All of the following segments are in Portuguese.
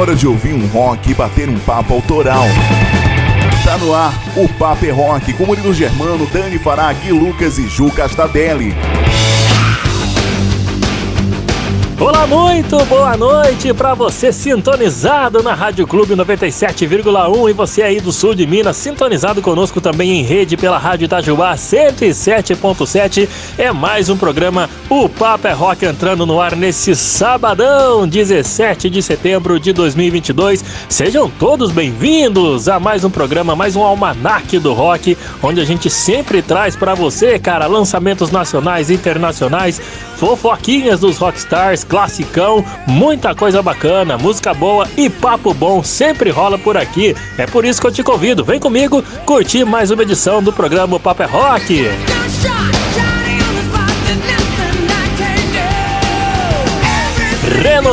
hora de ouvir um rock e bater um papo autoral. Tá no ar o Papo é Rock com Murilo Germano, Dani Fará, Gui Lucas e Ju Castadelli. Olá, muito boa noite para você sintonizado na Rádio Clube 97,1 e você aí do sul de Minas sintonizado conosco também em rede pela Rádio Itajubá 107.7. É mais um programa O Papo é Rock entrando no ar nesse sabadão, 17 de setembro de 2022. Sejam todos bem-vindos a mais um programa, mais um almanaque do rock, onde a gente sempre traz para você, cara, lançamentos nacionais e internacionais, fofoquinhas dos rockstars classicão, muita coisa bacana, música boa e papo bom sempre rola por aqui. É por isso que eu te convido, vem comigo curtir mais uma edição do programa Papo é Rock.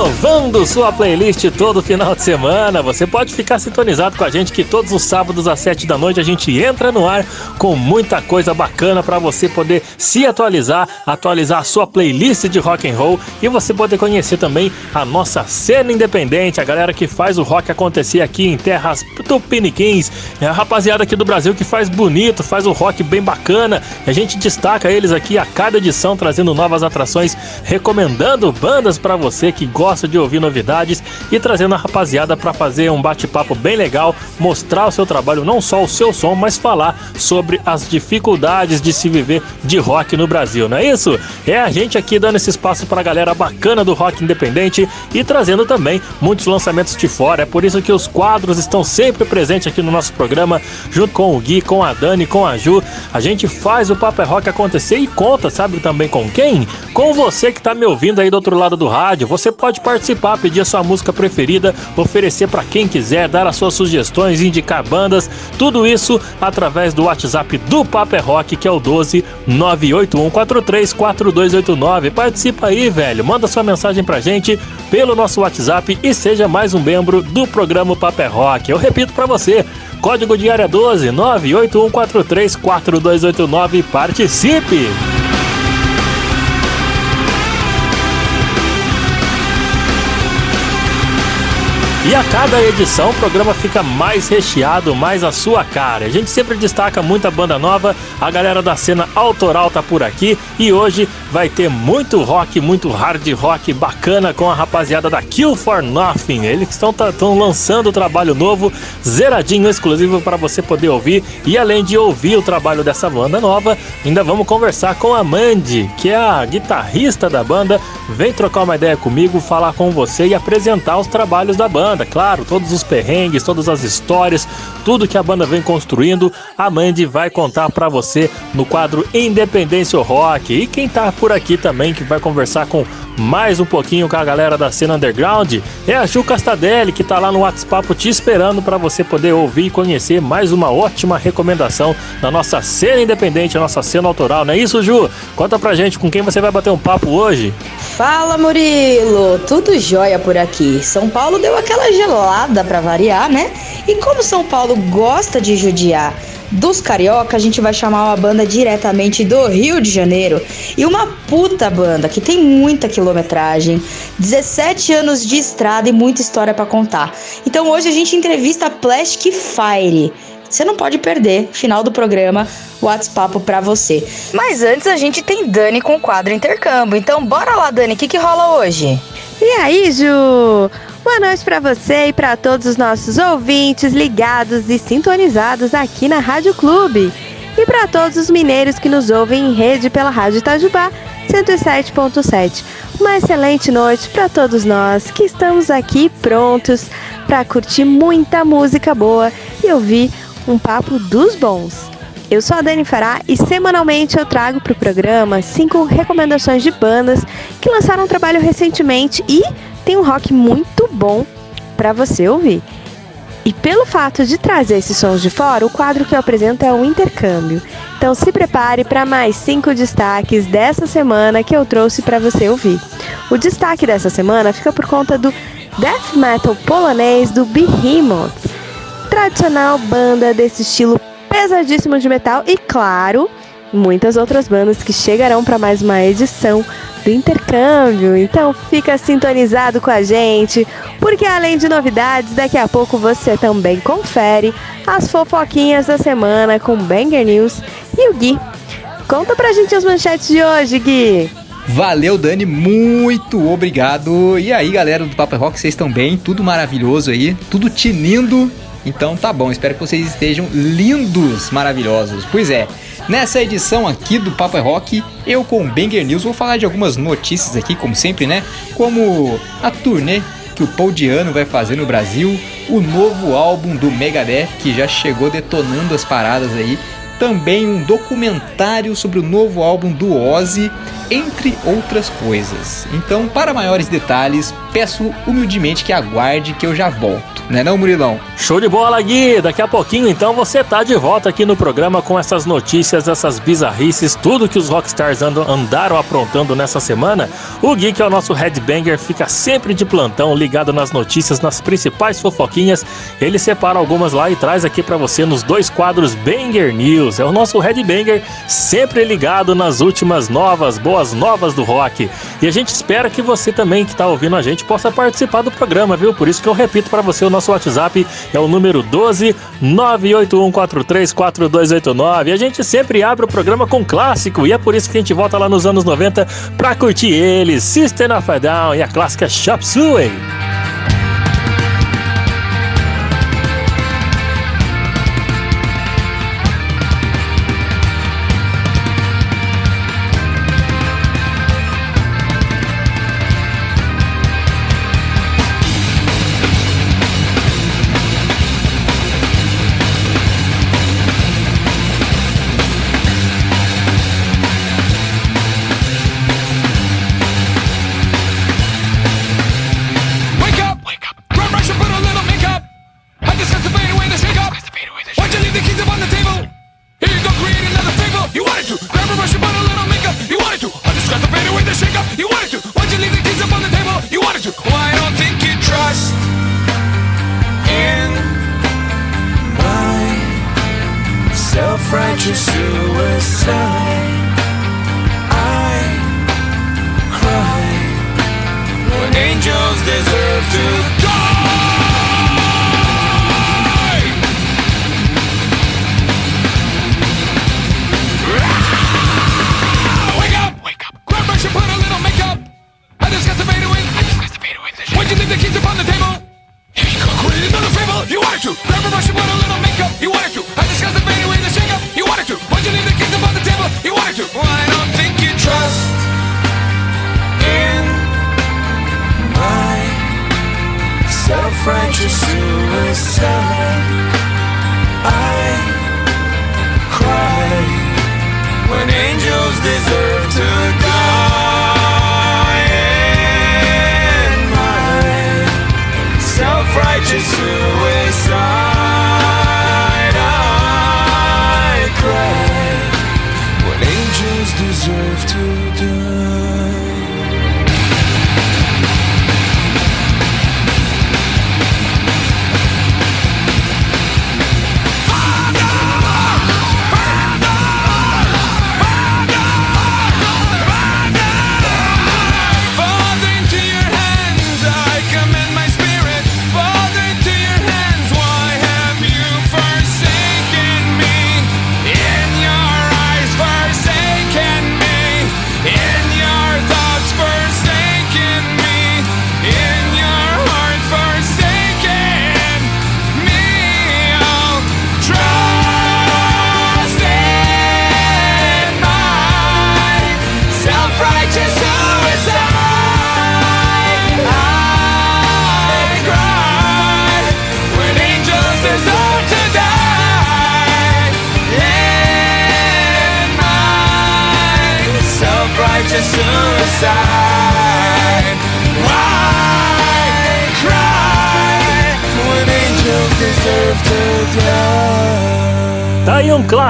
Renovando sua playlist todo final de semana. Você pode ficar sintonizado com a gente que todos os sábados às 7 da noite a gente entra no ar com muita coisa bacana para você poder se atualizar, atualizar a sua playlist de rock and roll e você poder conhecer também a nossa cena independente, a galera que faz o rock acontecer aqui em terras tupiniquins, é a rapaziada aqui do Brasil que faz bonito, faz o rock bem bacana. A gente destaca eles aqui a cada edição trazendo novas atrações, recomendando bandas para você que gosta de ouvir novidades e trazendo a rapaziada para fazer um bate-papo bem legal, mostrar o seu trabalho, não só o seu som, mas falar sobre as dificuldades de se viver de rock no Brasil, não é isso? É a gente aqui dando esse espaço para a galera bacana do rock independente e trazendo também muitos lançamentos de fora. É por isso que os quadros estão sempre presentes aqui no nosso programa, junto com o Gui, com a Dani, com a Ju. A gente faz o Papo é Rock acontecer e conta, sabe também com quem? Com você que está me ouvindo aí do outro lado do rádio. Você pode participar, pedir a sua música preferida, oferecer para quem quiser, dar as suas sugestões, indicar bandas, tudo isso através do WhatsApp do Paper é Rock, que é o 12 981434289. Participa aí, velho. Manda sua mensagem pra gente pelo nosso WhatsApp e seja mais um membro do programa Paper é Rock. Eu repito para você, código de área 12 981434289. Participe! E a cada edição o programa fica mais recheado, mais a sua cara. A gente sempre destaca muita banda nova, a galera da cena autoral tá por aqui e hoje vai ter muito rock, muito hard rock bacana com a rapaziada da Kill for Nothing. Eles estão lançando trabalho novo, zeradinho, exclusivo para você poder ouvir. E além de ouvir o trabalho dessa banda nova, ainda vamos conversar com a Mandy, que é a guitarrista da banda. Vem trocar uma ideia comigo, falar com você e apresentar os trabalhos da banda banda, claro, todos os perrengues, todas as histórias, tudo que a banda vem construindo, a Mandy vai contar para você no quadro Independência Rock. E quem tá por aqui também que vai conversar com mais um pouquinho com a galera da cena underground é a Ju Castadelli, que tá lá no WhatsApp te esperando para você poder ouvir e conhecer mais uma ótima recomendação da nossa cena independente, a nossa cena autoral, não é isso, Ju? Conta pra gente com quem você vai bater um papo hoje. Fala, Murilo! Tudo jóia por aqui. São Paulo deu aquela gelada para variar, né? E como São Paulo gosta de judiar dos carioca, a gente vai chamar uma banda diretamente do Rio de Janeiro. E uma puta banda que tem muita quilometragem, 17 anos de estrada e muita história para contar. Então hoje a gente entrevista a Plastic Fire. Você não pode perder, final do programa, WhatsApp para você. Mas antes a gente tem Dani com o quadro intercâmbio. Então bora lá, Dani, o que, que rola hoje? E aí, Ju? Boa noite para você e para todos os nossos ouvintes ligados e sintonizados aqui na Rádio Clube. E para todos os mineiros que nos ouvem em rede pela Rádio Itajubá 107.7. Uma excelente noite para todos nós que estamos aqui prontos para curtir muita música boa e ouvir um papo dos bons. Eu sou a Dani Fará e semanalmente eu trago para o programa cinco recomendações de bandas que lançaram um trabalho recentemente e tem um rock muito bom para você ouvir. E pelo fato de trazer esses sons de fora, o quadro que eu apresento é o intercâmbio. Então se prepare para mais cinco destaques dessa semana que eu trouxe para você ouvir. O destaque dessa semana fica por conta do death metal polonês do Behemoth, tradicional banda desse estilo pesadíssimo de metal e claro, muitas outras bandas que chegarão para mais uma edição do intercâmbio. Então fica sintonizado com a gente, porque além de novidades, daqui a pouco você também confere as fofoquinhas da semana com Banger News e o Gui. Conta pra gente as manchetes de hoje, Gui. Valeu, Dani, muito obrigado. E aí, galera do Papo Rock, vocês estão bem? Tudo maravilhoso aí, tudo tinindo. Então tá bom, espero que vocês estejam lindos, maravilhosos. Pois é, nessa edição aqui do Papo Rock, eu com o Banger News vou falar de algumas notícias aqui, como sempre, né? Como a turnê que o Paul Diano vai fazer no Brasil, o novo álbum do Megadeth que já chegou detonando as paradas aí, também um documentário sobre o novo álbum do Ozzy entre outras coisas. Então, para maiores detalhes, peço humildemente que aguarde que eu já volto. Né não, Murilão? Show de bola, Gui! Daqui a pouquinho, então, você tá de volta aqui no programa com essas notícias, essas bizarrices, tudo que os rockstars andam, andaram aprontando nessa semana. O Gui, que é o nosso headbanger, fica sempre de plantão, ligado nas notícias, nas principais fofoquinhas. Ele separa algumas lá e traz aqui para você nos dois quadros Banger News. É o nosso headbanger, sempre ligado nas últimas novas, boas novas do rock. E a gente espera que você também que está ouvindo a gente possa participar do programa, viu? Por isso que eu repito para você o nosso WhatsApp é o número 12 981434289. E a gente sempre abre o programa com clássico e é por isso que a gente volta lá nos anos 90 para curtir eles, System of a Down e a clássica Shop Suey.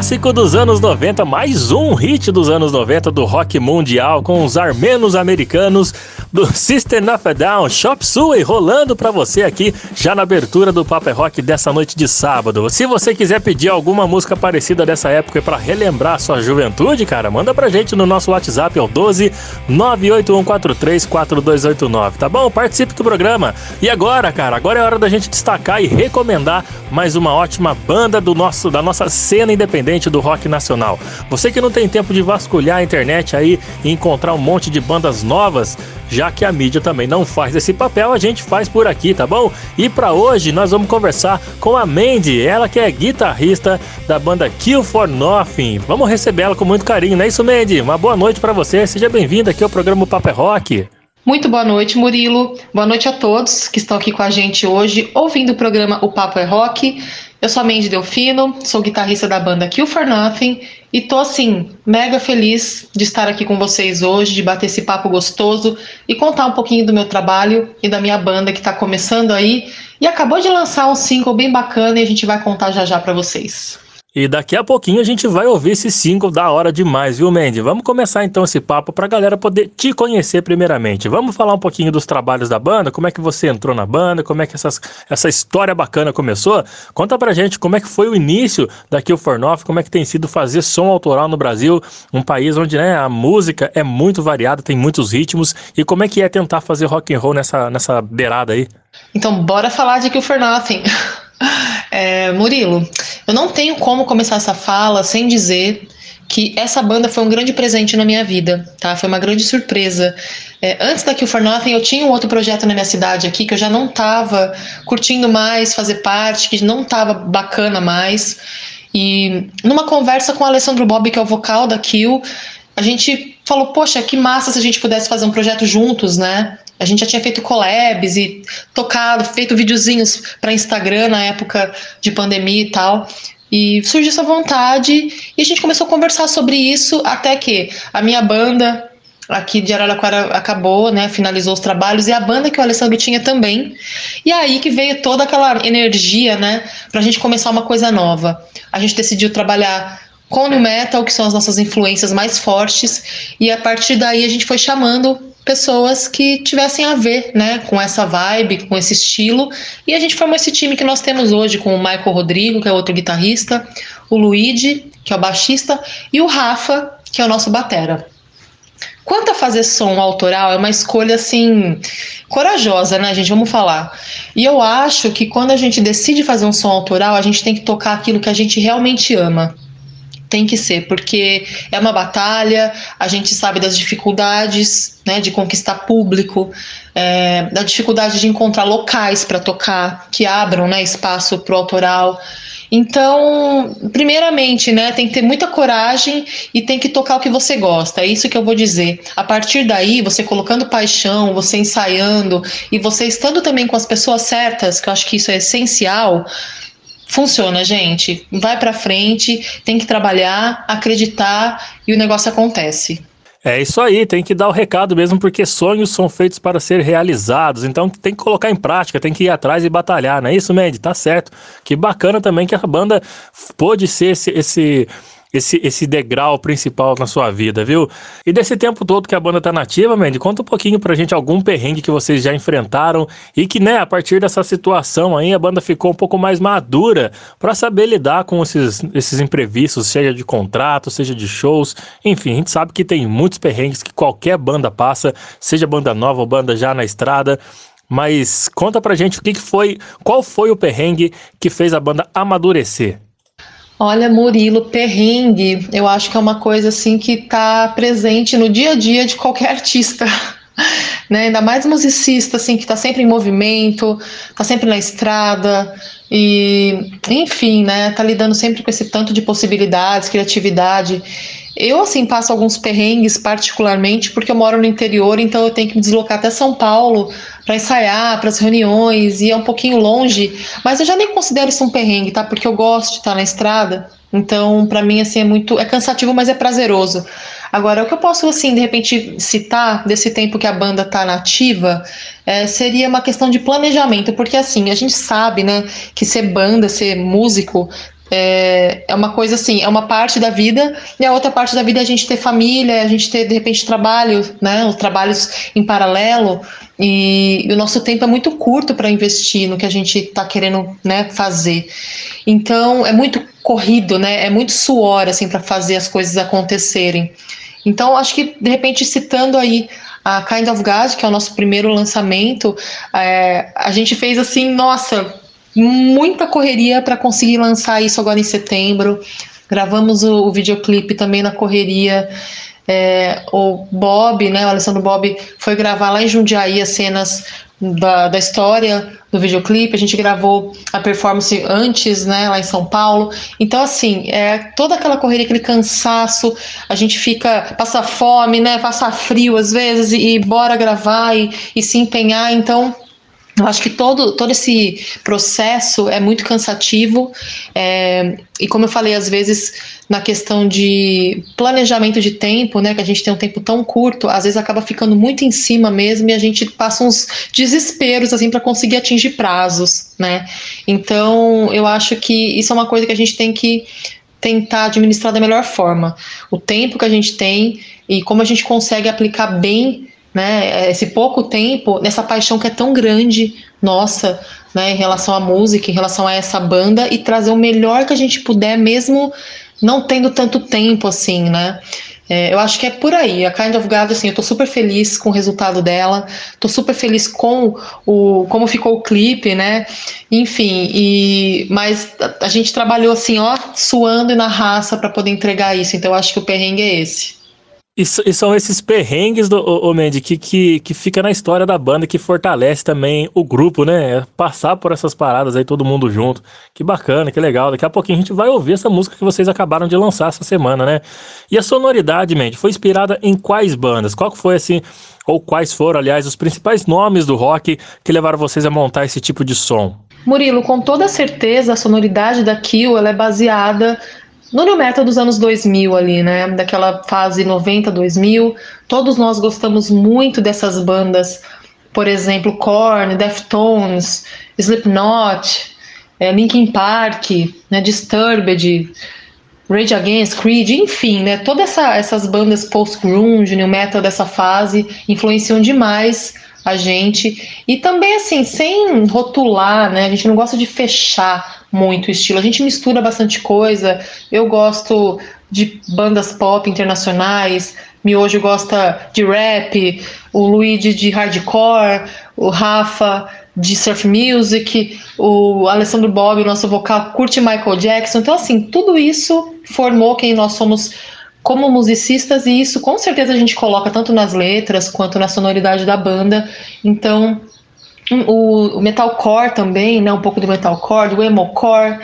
Clássico dos anos 90, mais um hit dos anos 90 do rock mundial com os armenos americanos do System of a Down, Shop Suey, rolando para você aqui já na abertura do Paper é Rock dessa noite de sábado. Se você quiser pedir alguma música parecida dessa época para relembrar sua juventude, cara, manda pra gente no nosso WhatsApp, é o 12 981434289, tá bom? Participe do programa. E agora, cara, agora é hora da gente destacar e recomendar mais uma ótima banda do nosso da nossa cena independente do rock nacional. Você que não tem tempo de vasculhar a internet aí e encontrar um monte de bandas novas, já que a mídia também não faz esse papel, a gente faz por aqui, tá bom? E para hoje nós vamos conversar com a Mandy, ela que é guitarrista da banda Kill for Nothing. Vamos receber ela com muito carinho, não é isso, Mandy? Uma boa noite para você, seja bem-vinda aqui ao programa Paper Rock. Muito boa noite, Murilo. Boa noite a todos que estão aqui com a gente hoje, ouvindo o programa O Papo é Rock. Eu sou a Mandy Delfino, sou guitarrista da banda Kill for Nothing e tô assim, mega feliz de estar aqui com vocês hoje, de bater esse papo gostoso e contar um pouquinho do meu trabalho e da minha banda que está começando aí e acabou de lançar um single bem bacana e a gente vai contar já já para vocês. E daqui a pouquinho a gente vai ouvir esse single da hora demais, viu, Mandy? Vamos começar então esse papo pra galera poder te conhecer primeiramente. Vamos falar um pouquinho dos trabalhos da banda, como é que você entrou na banda, como é que essas, essa história bacana começou. Conta pra gente como é que foi o início da Kill for como é que tem sido fazer som autoral no Brasil, um país onde né, a música é muito variada, tem muitos ritmos, e como é que é tentar fazer rock and roll nessa, nessa beirada aí? Então, bora falar de Kill for Nothing. É, Murilo, eu não tenho como começar essa fala sem dizer que essa banda foi um grande presente na minha vida, tá? Foi uma grande surpresa. É, antes da Kill for Nothing, eu tinha um outro projeto na minha cidade aqui que eu já não estava curtindo mais fazer parte, que não estava bacana mais. E numa conversa com o Alessandro Bob, que é o vocal da Kill, a gente falou: Poxa, que massa se a gente pudesse fazer um projeto juntos, né? A gente já tinha feito collabs e tocado, feito videozinhos para Instagram na época de pandemia e tal. E surgiu essa vontade e a gente começou a conversar sobre isso até que a minha banda aqui de Araraquara acabou, né, finalizou os trabalhos e a banda que o Alessandro tinha também. E aí que veio toda aquela energia, né, pra gente começar uma coisa nova. A gente decidiu trabalhar com o metal, que são as nossas influências mais fortes, e a partir daí a gente foi chamando pessoas que tivessem a ver, né, com essa vibe, com esse estilo. E a gente formou esse time que nós temos hoje com o Michael Rodrigo, que é outro guitarrista, o Luigi, que é o baixista, e o Rafa, que é o nosso batera. Quanto a fazer som autoral, é uma escolha assim corajosa, né, gente? Vamos falar. E eu acho que quando a gente decide fazer um som autoral, a gente tem que tocar aquilo que a gente realmente ama. Tem que ser, porque é uma batalha, a gente sabe das dificuldades né, de conquistar público, é, da dificuldade de encontrar locais para tocar, que abram né, espaço para o autoral. Então, primeiramente, né, tem que ter muita coragem e tem que tocar o que você gosta. É isso que eu vou dizer. A partir daí, você colocando paixão, você ensaiando e você estando também com as pessoas certas, que eu acho que isso é essencial, funciona, gente. Vai para frente, tem que trabalhar, acreditar e o negócio acontece. É isso aí, tem que dar o recado mesmo, porque sonhos são feitos para ser realizados. Então tem que colocar em prática, tem que ir atrás e batalhar, não é isso, Mandy? Tá certo. Que bacana também que a banda pôde ser esse, esse esse, esse degrau principal na sua vida, viu? E desse tempo todo que a banda tá nativa, Mandy, conta um pouquinho pra gente algum perrengue que vocês já enfrentaram e que, né, a partir dessa situação aí, a banda ficou um pouco mais madura para saber lidar com esses, esses imprevistos, seja de contrato, seja de shows, enfim, a gente sabe que tem muitos perrengues que qualquer banda passa, seja banda nova ou banda já na estrada. Mas conta pra gente o que, que foi, qual foi o perrengue que fez a banda amadurecer? Olha, Murilo, perrengue, eu acho que é uma coisa assim que está presente no dia a dia de qualquer artista. Né? Ainda mais musicista, assim, que está sempre em movimento, está sempre na estrada, e enfim, né? Tá lidando sempre com esse tanto de possibilidades, criatividade. Eu, assim, passo alguns perrengues, particularmente, porque eu moro no interior, então eu tenho que me deslocar até São Paulo para ensaiar, para as reuniões, e é um pouquinho longe, mas eu já nem considero isso um perrengue, tá? Porque eu gosto de estar na estrada, então, para mim, assim, é muito. É cansativo, mas é prazeroso. Agora, o que eu posso, assim, de repente citar desse tempo que a banda tá nativa é, seria uma questão de planejamento, porque, assim, a gente sabe, né, que ser banda, ser músico, é, é uma coisa assim, é uma parte da vida, e a outra parte da vida é a gente ter família, a gente ter, de repente, trabalho, né? Os trabalhos em paralelo, e, e o nosso tempo é muito curto para investir no que a gente está querendo né, fazer. Então, é muito corrido, né? É muito suor, assim, para fazer as coisas acontecerem. Então, acho que, de repente, citando aí a Kind of God, que é o nosso primeiro lançamento, é, a gente fez assim, nossa, muita correria para conseguir lançar isso agora em setembro. Gravamos o, o videoclipe também na correria. É, o Bob, né, o Alessandro Bob, foi gravar lá em Jundiaí as cenas da, da história do videoclipe, a gente gravou a performance antes, né, lá em São Paulo. Então, assim, é toda aquela correria, aquele cansaço, a gente fica, passa fome, né, passa frio às vezes, e, e bora gravar e, e se empenhar. Então, eu acho que todo, todo esse processo é muito cansativo, é, e como eu falei, às vezes, na questão de planejamento de tempo, né, que a gente tem um tempo tão curto, às vezes acaba ficando muito em cima mesmo e a gente passa uns desesperos, assim, para conseguir atingir prazos, né. Então, eu acho que isso é uma coisa que a gente tem que tentar administrar da melhor forma. O tempo que a gente tem e como a gente consegue aplicar bem né, esse pouco tempo nessa paixão que é tão grande nossa, né, em relação à música, em relação a essa banda e trazer o melhor que a gente puder, mesmo não tendo tanto tempo assim, né? É, eu acho que é por aí. A Kind of God, assim, eu tô super feliz com o resultado dela, tô super feliz com o como ficou o clipe, né? Enfim, e mas a, a gente trabalhou assim, ó, suando e na raça para poder entregar isso. Então eu acho que o perrengue é esse. E, e, são esses perrengues do o, Mandy que, que, que fica na história da banda, que fortalece também o grupo, né? Passar por essas paradas aí, todo mundo junto. Que bacana, que legal. Daqui a pouquinho a gente vai ouvir essa música que vocês acabaram de lançar essa semana, né? E a sonoridade, Mandy, foi inspirada em quais bandas? Qual que foi, assim, ou quais foram, aliás, os principais nomes do rock que levaram vocês a montar esse tipo de som? Murilo, com toda certeza, a sonoridade da Kill ela é baseada no New Metal dos anos 2000 ali, né? Daquela fase 90, 2000. Todos nós gostamos muito dessas bandas. Por exemplo, Korn, Deftones, Slipknot, é, Linkin Park, né, Disturbed, Rage Against, Creed, enfim, né? Todas essa, essas bandas post-grunge, New Metal dessa fase influenciam demais a gente. E também, assim, sem rotular, né? A gente não gosta de fechar muito o estilo. A gente mistura bastante coisa. Eu gosto de bandas pop internacionais. Miojo gosta de rap, o Luigi de hardcore, o Rafa de surf music, o Alessandro Bob, o nosso vocal, curte Michael Jackson. Então, assim, tudo isso formou quem nós somos como musicistas e isso com certeza a gente coloca tanto nas letras quanto na sonoridade da banda. Então, o, o metalcore também, né, um pouco do metalcore, do emocore,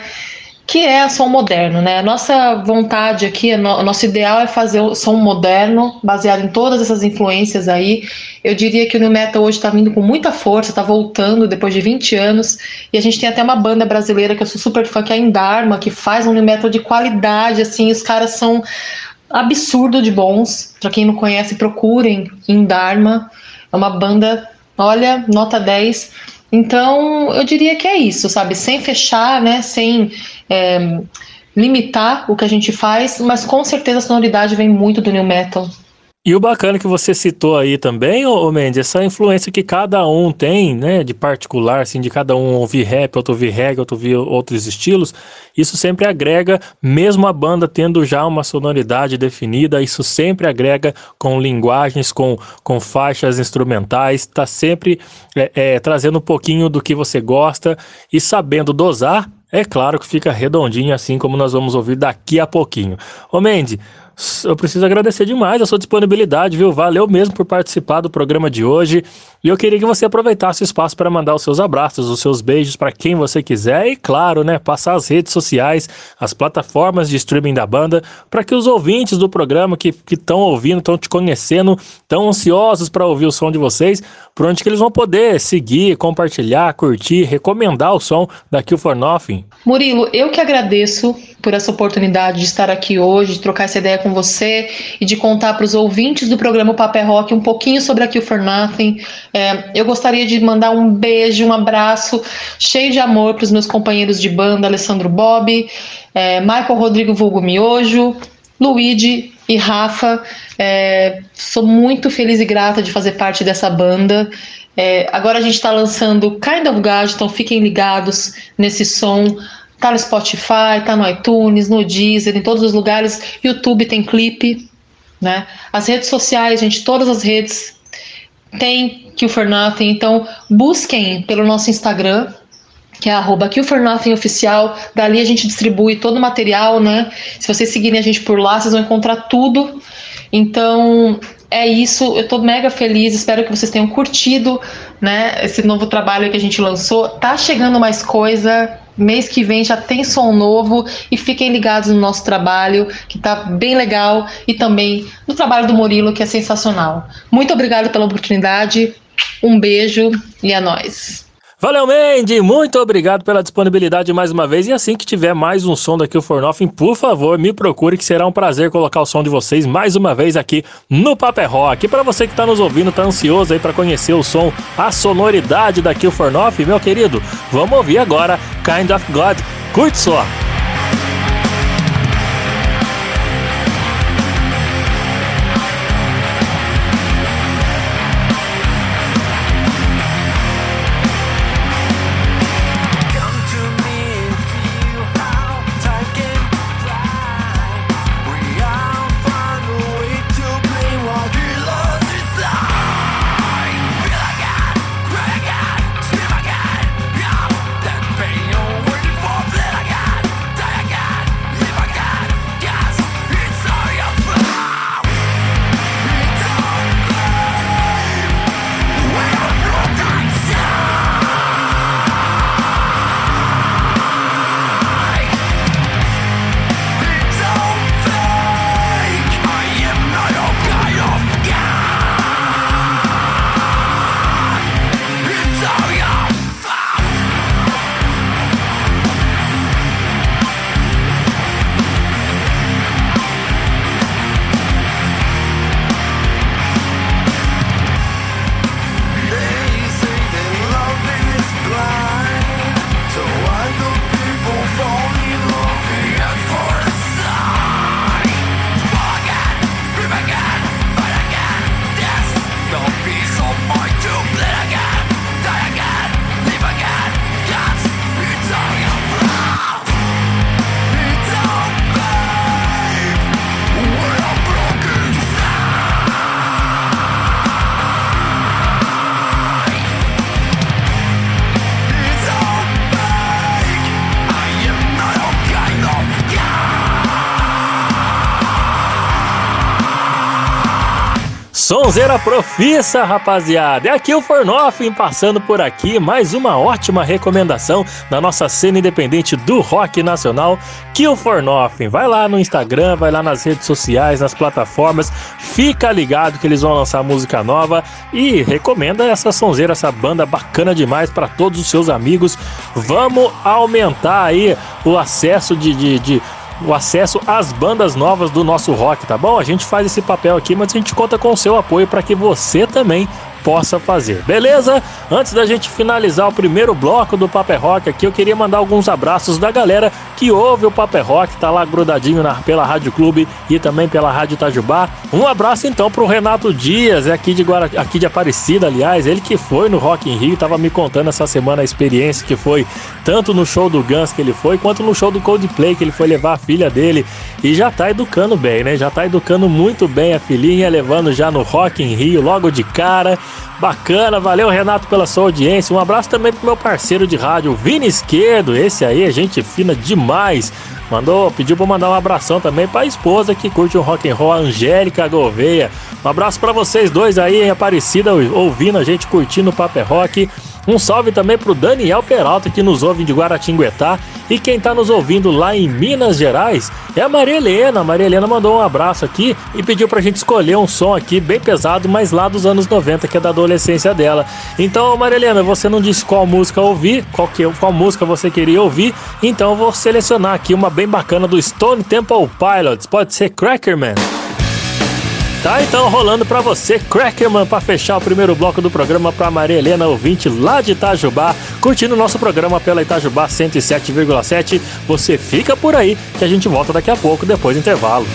que é som moderno, né? Nossa vontade aqui, o nosso ideal é fazer o som moderno, baseado em todas essas influências aí. Eu diria que o new metal hoje está vindo com muita força, está voltando depois de 20 anos, e a gente tem até uma banda brasileira que eu sou super fã, que é a Indarma, que faz um new metal de qualidade, assim, os caras são absurdo de bons. Para quem não conhece, procurem Indarma. É uma banda, olha, nota 10. Então, eu diria que é isso, sabe? Sem fechar, né? Sem é, limitar o que a gente faz, mas com certeza a sonoridade vem muito do new metal. E o bacana que você citou aí também, ô, Mendes, essa influência que cada um tem, né, de particular, assim, de cada um ouvir rap, outro ouvir reggae, outro ouvir outros estilos, isso sempre agrega, mesmo a banda tendo já uma sonoridade definida, isso sempre agrega com linguagens, com, com faixas instrumentais, está sempre é, é, trazendo um pouquinho do que você gosta e sabendo dosar, é claro que fica redondinho, assim como nós vamos ouvir daqui a pouquinho. Ô, Mendes, eu preciso agradecer demais a sua disponibilidade, viu? Valeu mesmo por participar do programa de hoje. E eu queria que você aproveitasse o espaço para mandar os seus abraços, os seus beijos para quem você quiser e, claro, né, passar as redes sociais, as plataformas de streaming da banda, para que os ouvintes do programa que estão ouvindo, estão te conhecendo, estão ansiosos para ouvir o som de vocês, por onde que eles vão poder seguir, compartilhar, curtir, recomendar o som da Kill for Nothing. Murilo, eu que agradeço por essa oportunidade de estar aqui hoje, de trocar essa ideia com você e de contar para os ouvintes do programa Papel Rock um pouquinho sobre a Kill for Nothing. É, eu gostaria de mandar um beijo, um abraço cheio de amor para os meus companheiros de banda, Alessandro Bob, é, Michael Rodrigo Vulgo Miojo, Luigi e Rafa. É, sou muito feliz e grata de fazer parte dessa banda. É, agora a gente está lançando Kind of God, então fiquem ligados nesse som. Tá no Spotify, tá no iTunes, no Deezer, em todos os lugares. YouTube tem clipe, né? As redes sociais, gente, todas as redes tem Kill for Nothing. Então busquem pelo nosso Instagram, que é arroba Nothing Oficial. Dali a gente distribui todo o material, né? Se vocês seguirem a gente por lá, vocês vão encontrar tudo. Então, é isso. Eu tô mega feliz. Espero que vocês tenham curtido, né? Esse novo trabalho que a gente lançou. Tá chegando mais coisa. Mês que vem já tem som novo e fiquem ligados no nosso trabalho, que tá bem legal, e também no trabalho do Murilo, que é sensacional. Muito obrigada pela oportunidade. Um beijo e a nós. Valeu, Mandy! Muito obrigado pela disponibilidade mais uma vez. E assim que tiver mais um som daqui o For Nothing, por favor, me procure que será um prazer colocar o som de vocês mais uma vez aqui no Paper é Rock. E para você que está nos ouvindo, tá ansioso aí para conhecer o som, a sonoridade daqui o For Nothing, meu querido, vamos ouvir agora Kind of God. Curte só! Sonzeira profissa, rapaziada. É aqui o Fornoffin passando por aqui. Mais uma ótima recomendação da nossa cena independente do rock nacional, Kill Fornoffin. Vai lá no Instagram, vai lá nas redes sociais, nas plataformas. Fica ligado que eles vão lançar música nova e recomenda essa sonzeira, essa banda bacana demais para todos os seus amigos. Vamos aumentar aí o acesso de, de, de o acesso às bandas novas do nosso rock, tá bom? A gente faz esse papel aqui, mas a gente conta com o seu apoio para que você também possa fazer, beleza? Antes da gente finalizar o primeiro bloco do Paper Rock aqui, eu queria mandar alguns abraços da galera que ouve o Paper Rock, tá lá grudadinho na, pela Rádio Clube e também pela Rádio Itajubá. Um abraço então pro Renato Dias, é aqui de, Guara, aqui de Aparecida, aliás, ele que foi no Rock in Rio, tava me contando essa semana a experiência que foi tanto no show do Guns que ele foi, quanto no show do Coldplay que ele foi levar a filha dele e já tá educando bem, né? Já tá educando muito bem a filhinha, levando já no Rock in Rio logo de cara. Bacana, valeu Renato pela sua audiência. Um abraço também pro meu parceiro de rádio, Vini Esquerdo. Esse aí é gente fina demais. Mandou, pediu para mandar um abração também para a esposa que curte o rock and roll, Angélica Gouveia. Um abraço para vocês dois aí Aparecida, ouvindo a gente curtindo o Paper Rock. Um salve também pro Daniel Peralta que nos ouve de Guaratinguetá e quem tá nos ouvindo lá em Minas Gerais é a Maria Helena. A Maria Helena mandou um abraço aqui e pediu pra gente escolher um som aqui bem pesado, mas lá dos anos 90, que é da adolescência dela. Então, Maria Helena, você não disse qual música ouvir, qual, que, qual música você queria ouvir, então eu vou selecionar aqui uma bem bacana do Stone Temple Pilots. Pode ser Crackerman. Tá então rolando para você, Crackerman, para fechar o primeiro bloco do programa para Maria Helena, ouvinte lá de Itajubá, curtindo o nosso programa pela Itajubá 107,7. Você fica por aí que a gente volta daqui a pouco, depois do intervalo.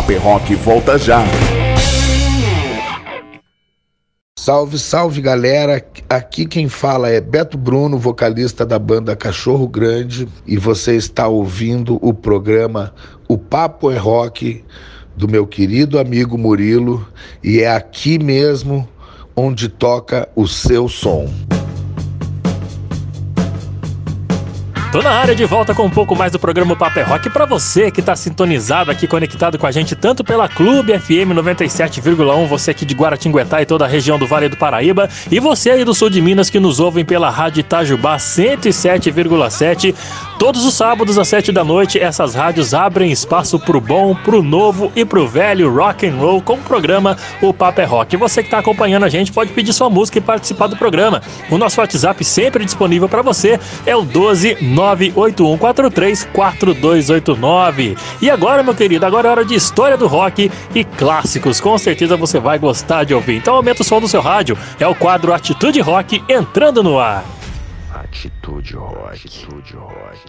Paper Rock volta já. Salve, salve galera! Aqui quem fala é Beto Bruno, vocalista da banda Cachorro Grande, e você está ouvindo o programa O Papo é Rock do meu querido amigo Murilo, e é aqui mesmo onde toca o seu som. Tô na área de volta com um pouco mais do programa Paper Rock para você que tá sintonizado aqui, conectado com a gente tanto pela Clube FM 97,1, você aqui de Guaratinguetá e toda a região do Vale do Paraíba, e você aí do sul de Minas que nos ouvem pela Rádio Itajubá 107,7. Todos os sábados às 7 da noite, essas rádios abrem espaço pro bom, pro novo e pro velho rock and roll com o programa O Paper Rock. E você que tá acompanhando a gente pode pedir sua música e participar do programa. O nosso WhatsApp sempre disponível para você é o 12 981434289. E agora, meu querido, agora é hora de história do rock e clássicos. Com certeza você vai gostar de ouvir. Então aumenta o som do seu rádio. É o quadro Atitude Rock entrando no ar. Atitude Rock. Atitude Rock.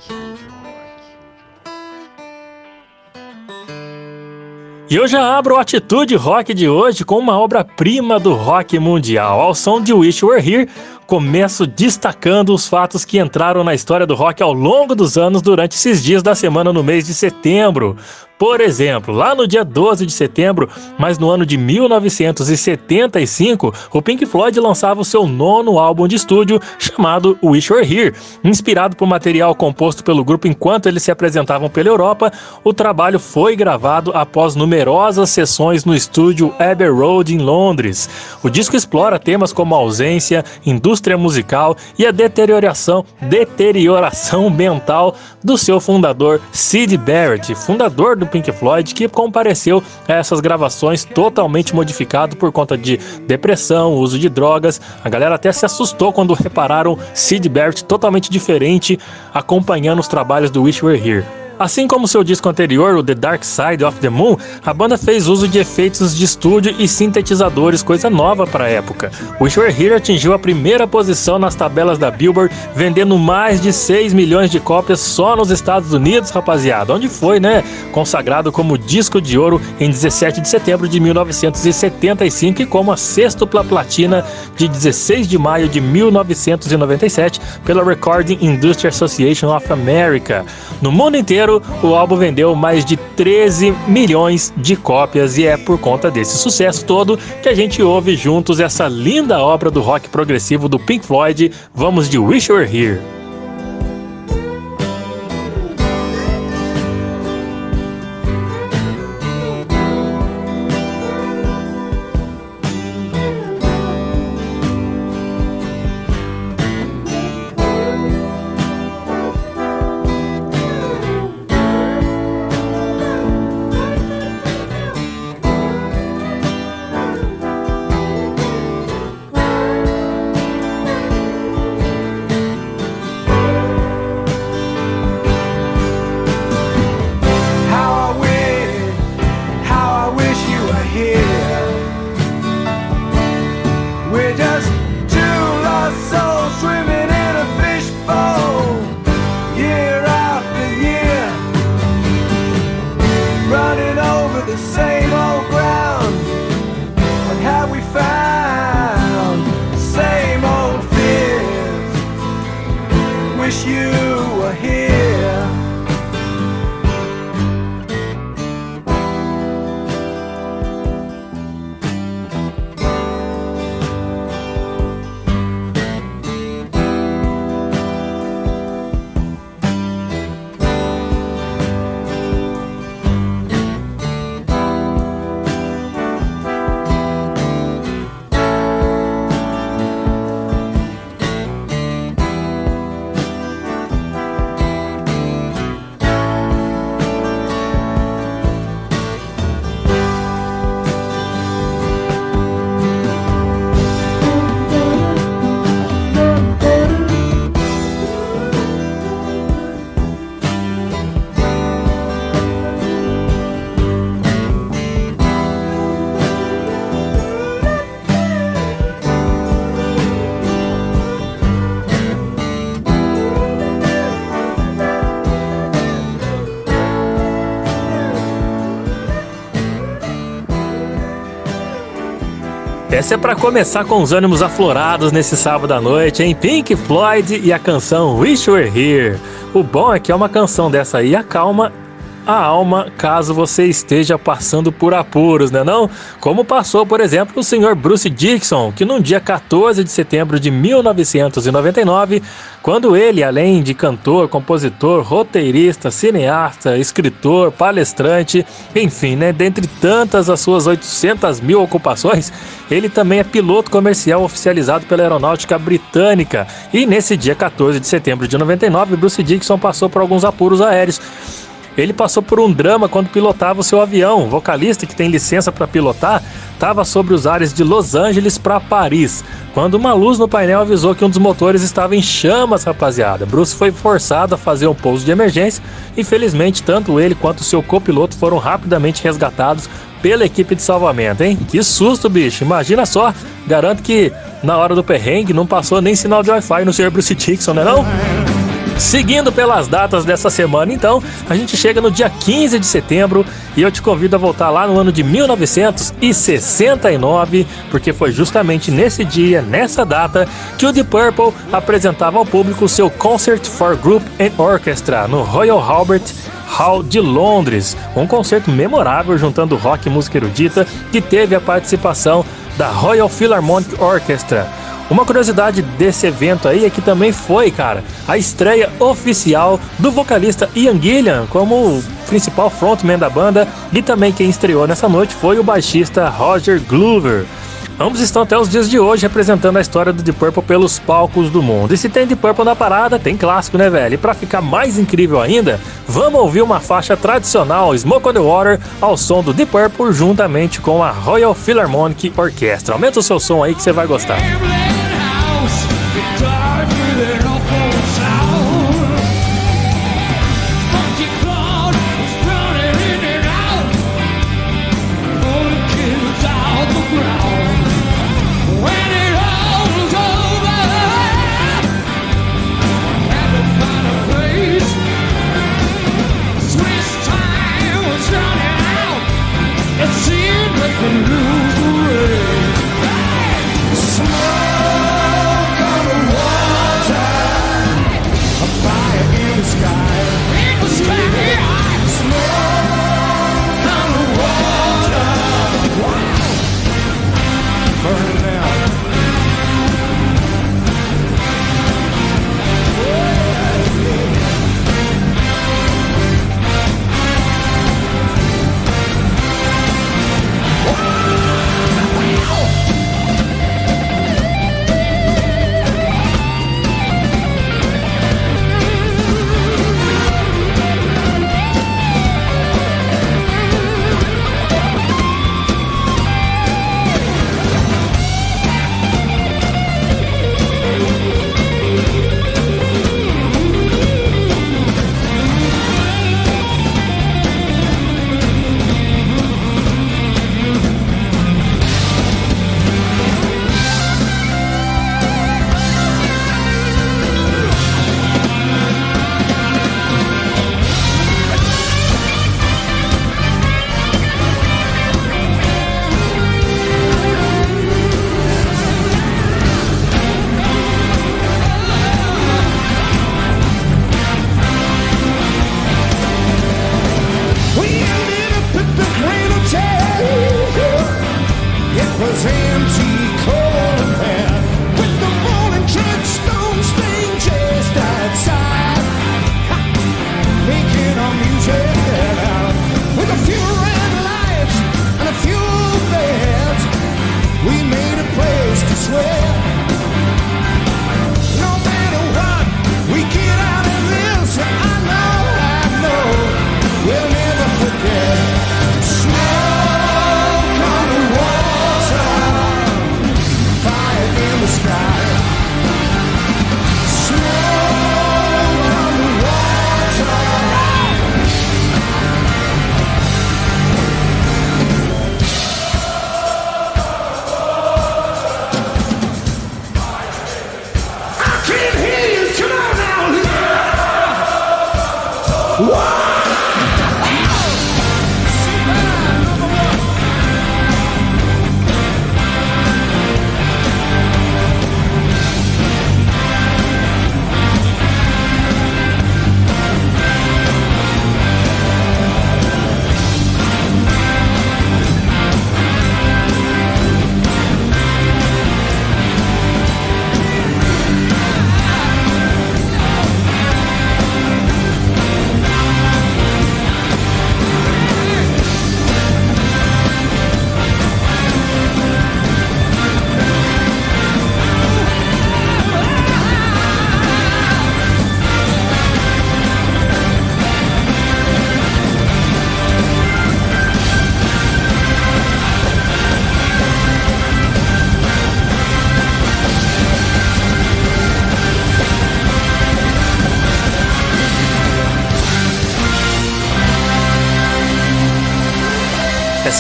E eu já abro o Atitude Rock de hoje com uma obra-prima do rock mundial, ao som de Wish Were Here, começo destacando os fatos que entraram na história do rock ao longo dos anos durante esses dias da semana no mês de setembro. Por exemplo, lá no dia 12 de setembro, mas no ano de 1975, o Pink Floyd lançava o seu nono álbum de estúdio chamado Wish Were Here. Inspirado por material composto pelo grupo enquanto eles se apresentavam pela Europa, o trabalho foi gravado após numerosas sessões no estúdio Abbey Road em Londres. O disco explora temas como ausência, indústria musical e a deterioração, deterioração mental do seu fundador Sid Barrett, fundador do Pink Floyd, que compareceu a essas gravações totalmente modificado por conta de depressão, uso de drogas. A galera até se assustou quando repararam Sid Barrett totalmente diferente acompanhando os trabalhos do Wish We're Here. Assim como seu disco anterior, o The Dark Side of the Moon, a banda fez uso de efeitos de estúdio e sintetizadores, coisa nova para a época. Wish We're Here atingiu a primeira posição nas tabelas da Billboard, vendendo mais de 6 milhões de cópias só nos Estados Unidos, rapaziada. Onde foi, né? Consagrado como disco de ouro em 17 de setembro de 1975 e como a sextupla platina de 16 de maio de 1997 pela Recording Industry Association of America. No mundo inteiro, o álbum vendeu mais de 13 milhões de cópias e é por conta desse sucesso todo que a gente ouve juntos essa linda obra do rock progressivo do Pink Floyd. Vamos de Wish You Were Here. Essa é para começar com os ânimos aflorados nesse sábado à noite, em Pink Floyd e a canção Wish Were Here. O bom é que é uma canção dessa aí acalma a alma caso você esteja passando por apuros, né não? Como passou, por exemplo, o senhor Bruce Dixon, que no dia 14 de setembro de 1999, quando ele, além de cantor, compositor, roteirista, cineasta, escritor, palestrante, enfim, né, dentre tantas as suas 800 mil ocupações, ele também é piloto comercial oficializado pela Aeronáutica Britânica. E nesse dia 14 de setembro de 99, Bruce Dixon passou por alguns apuros aéreos. Ele passou por um drama quando pilotava o seu avião. O vocalista que tem licença para pilotar estava sobre os ares de Los Angeles para Paris, quando uma luz no painel avisou que um dos motores estava em chamas, rapaziada. Bruce foi forçado a fazer um pouso de emergência. Infelizmente, tanto ele quanto seu copiloto foram rapidamente resgatados pela equipe de salvamento, hein? Que susto, bicho! Imagina só, garanto que na hora do perrengue não passou nem sinal de Wi-Fi no Sr. Bruce Dixon, né não? Seguindo pelas datas dessa semana, então, a gente chega no dia 15 de setembro e eu te convido a voltar lá no ano de 1969, porque foi justamente nesse dia, nessa data, que o Deep Purple apresentava ao público seu Concert for Group and Orchestra no Royal Albert Hall de Londres, um concerto memorável juntando rock e música erudita que teve a participação da Royal Philharmonic Orchestra. Uma curiosidade desse evento aí é que também foi, cara, a estreia oficial do vocalista Ian Gillan como principal frontman da banda e também quem estreou nessa noite foi o baixista Roger Glover. Ambos estão até os dias de hoje representando a história do Deep Purple pelos palcos do mundo. E se tem Deep Purple na parada, tem clássico, né, velho? E pra ficar mais incrível ainda, vamos ouvir uma faixa tradicional Smoke on the Water ao som do Deep Purple juntamente com a Royal Philharmonic Orchestra. Aumenta o seu som aí que você vai gostar.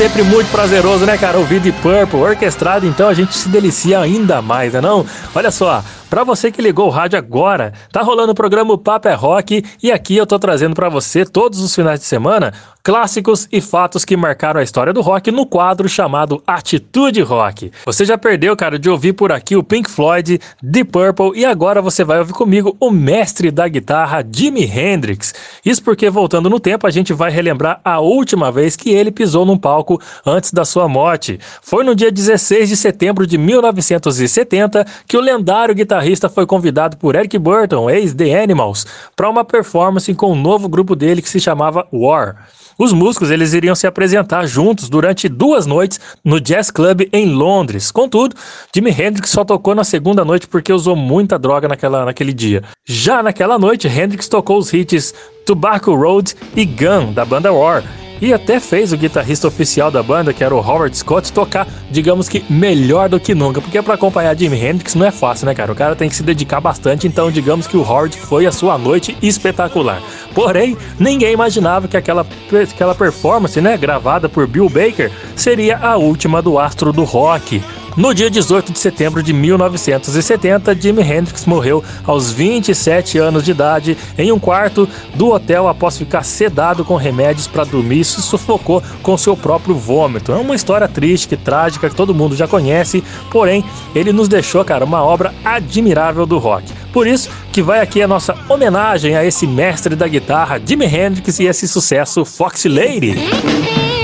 Sempre muito prazeroso, né, cara? Ouvir de Purple orquestrado, então a gente se delicia ainda mais, né não? Olha só, Para você que ligou o rádio agora, tá rolando o programa o Papo é Rock e aqui eu tô trazendo para você todos os finais de semana clássicos e fatos que marcaram a história do rock no quadro chamado Atitude Rock. Você já perdeu, cara, de ouvir por aqui o Pink Floyd, Deep Purple e agora você vai ouvir comigo o mestre da guitarra Jimi Hendrix. Isso porque voltando no tempo a gente vai relembrar a última vez que ele pisou num palco antes da sua morte. Foi no dia 16 de setembro de 1970 que o lendário guitarrista foi convidado por Eric Burton, ex-The Animals, para uma performance com um novo grupo dele que se chamava War. Os músicos eles iriam se apresentar juntos durante duas noites no Jazz Club em Londres. Contudo, Jimi Hendrix só tocou na segunda noite porque usou muita droga naquela, naquele dia. Já naquela noite, Hendrix tocou os hits Tobacco Road e Gun da banda War e até fez o guitarrista oficial da banda, que era o Howard Scott, tocar, digamos que melhor do que nunca, porque para acompanhar Jimi Hendrix não é fácil, né, cara? O cara tem que se dedicar bastante, então digamos que o Howard foi a sua noite espetacular. Porém, ninguém imaginava que aquela, aquela performance, né, gravada por Bill Baker, seria a última do astro do rock. No dia 18 de setembro de 1970, Jimi Hendrix morreu aos 27 anos de idade em um quarto do hotel após ficar sedado com remédios para dormir e se sufocou com seu próprio vômito. É uma história triste, trágica, que todo mundo já conhece, porém, ele nos deixou, cara, uma obra admirável do rock. Por isso que vai aqui a nossa homenagem a esse mestre da guitarra, Jimi Hendrix, e esse sucesso Foxy Lady.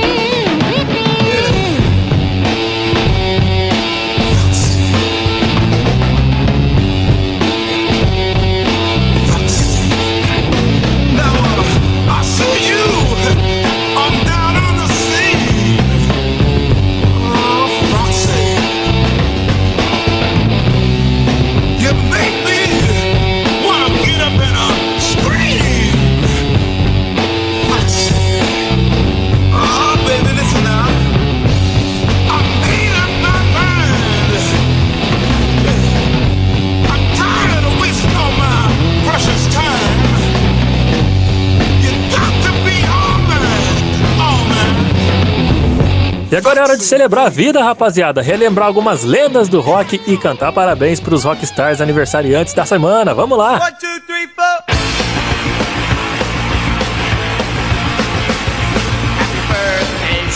Agora é hora de celebrar a vida, rapaziada. Relembrar algumas lendas do rock e cantar parabéns pros rockstars aniversariantes da semana. Vamos lá! One, two, three,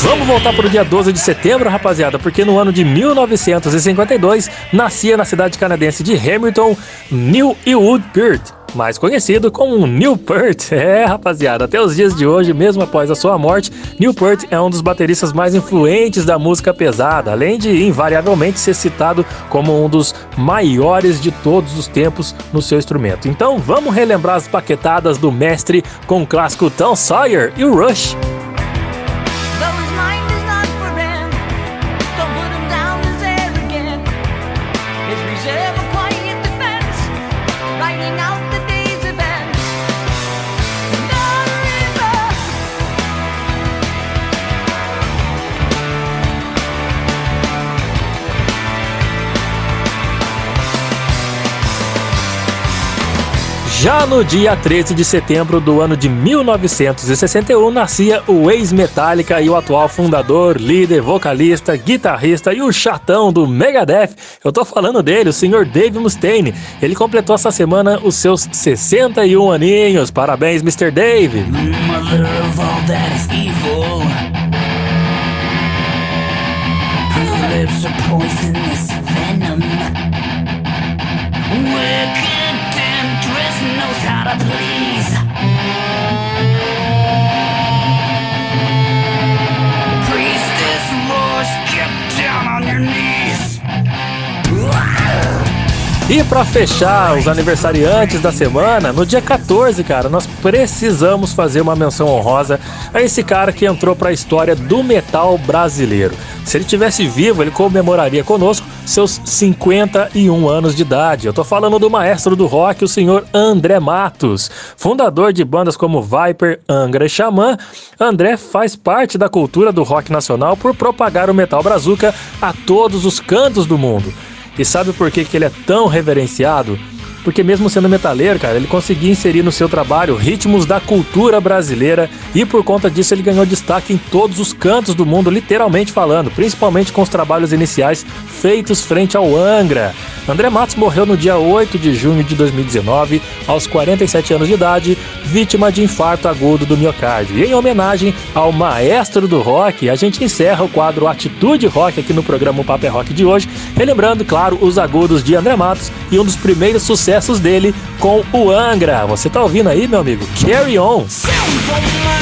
Vamos voltar para o dia 12 de setembro, rapaziada, porque no ano de 1952 nascia na cidade canadense de Hamilton, New Ewood Peart mais conhecido como Newport. É, rapaziada, até os dias de hoje, mesmo após a sua morte, Newport é um dos bateristas mais influentes da música pesada, além de invariavelmente ser citado como um dos maiores de todos os tempos no seu instrumento. Então, vamos relembrar as paquetadas do mestre com o clássico Tom Sawyer e o Rush. Já no dia 13 de setembro do ano de 1961, nascia o ex-Metallica e o atual fundador, líder, vocalista, guitarrista e o chatão do Megadeth. Eu tô falando dele, o senhor Dave Mustaine. Ele completou essa semana os seus 61 aninhos. Parabéns, Mr. Dave. Mother That's E para fechar os aniversariantes da semana, no dia 14, cara, nós precisamos fazer uma menção honrosa a esse cara que entrou para a história do metal brasileiro. Se ele tivesse vivo, ele comemoraria conosco seus 51 anos de idade. Eu tô falando do maestro do rock, o senhor André Matos, fundador de bandas como Viper, Angra e Xamã. André faz parte da cultura do rock nacional por propagar o metal brazuca a todos os cantos do mundo. E sabe por que, que ele é tão reverenciado? Porque mesmo sendo metaleiro, cara, ele conseguia inserir no seu trabalho ritmos da cultura brasileira e por conta disso ele ganhou destaque em todos os cantos do mundo, literalmente falando, principalmente com os trabalhos iniciais feitos frente ao Angra. André Matos morreu no dia 8 de junho de 2019, aos 47 anos de idade, vítima de infarto agudo do miocárdio. E em homenagem ao maestro do rock, a gente encerra o quadro Atitude Rock aqui no programa Paper Rock de hoje, relembrando, claro, os agudos de André Matos e um dos primeiros sucessos dele com o Angra. Você tá ouvindo aí, meu amigo? Carry On! com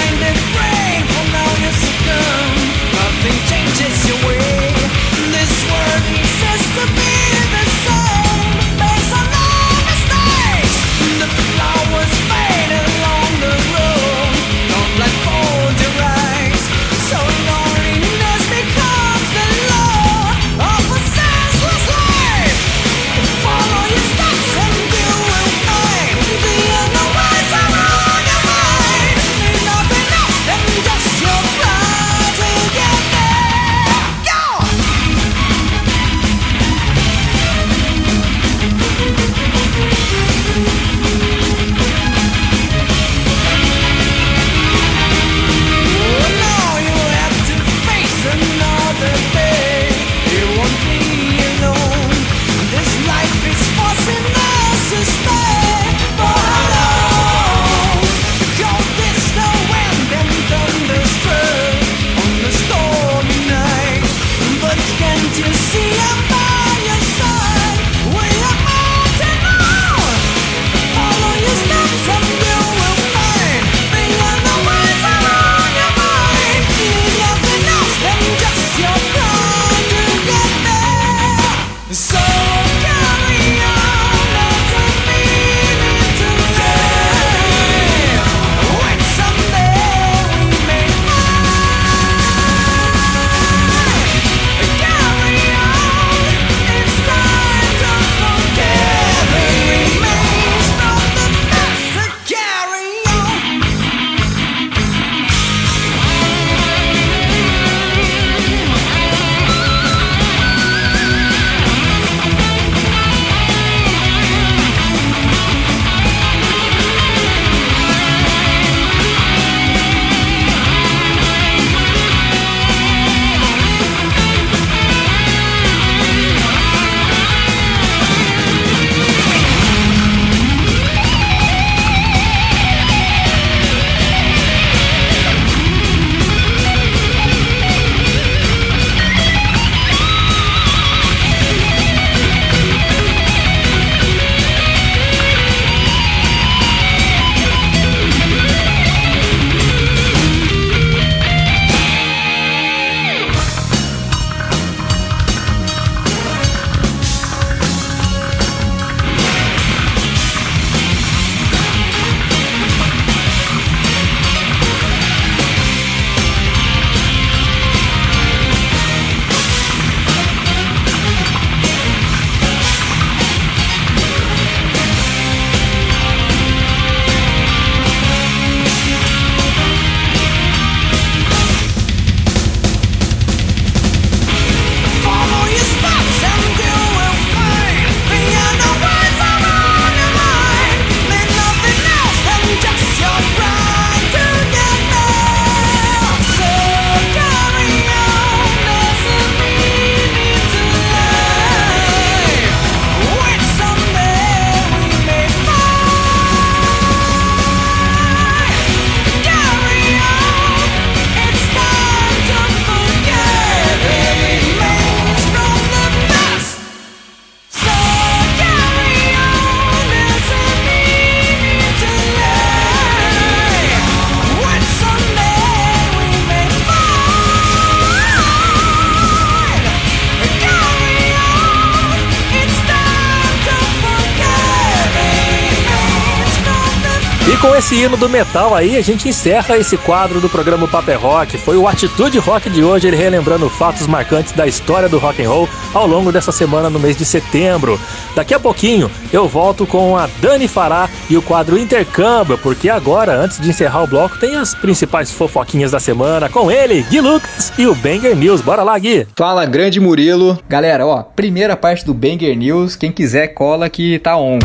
esse hino do metal aí, a gente encerra esse quadro do programa Paper Rock. Foi o Atitude Rock de hoje, ele relembrando fatos marcantes da história do rock and roll ao longo dessa semana no mês de setembro. Daqui a pouquinho eu volto com a Dani Fará e o quadro Intercâmbio, porque agora, antes de encerrar o bloco, tem as principais fofoquinhas da semana com ele, Gui Lucas e o Banger News. Bora lá, Gui! Fala, grande Murilo. Galera, ó, primeira parte do Banger News, quem quiser cola que tá on.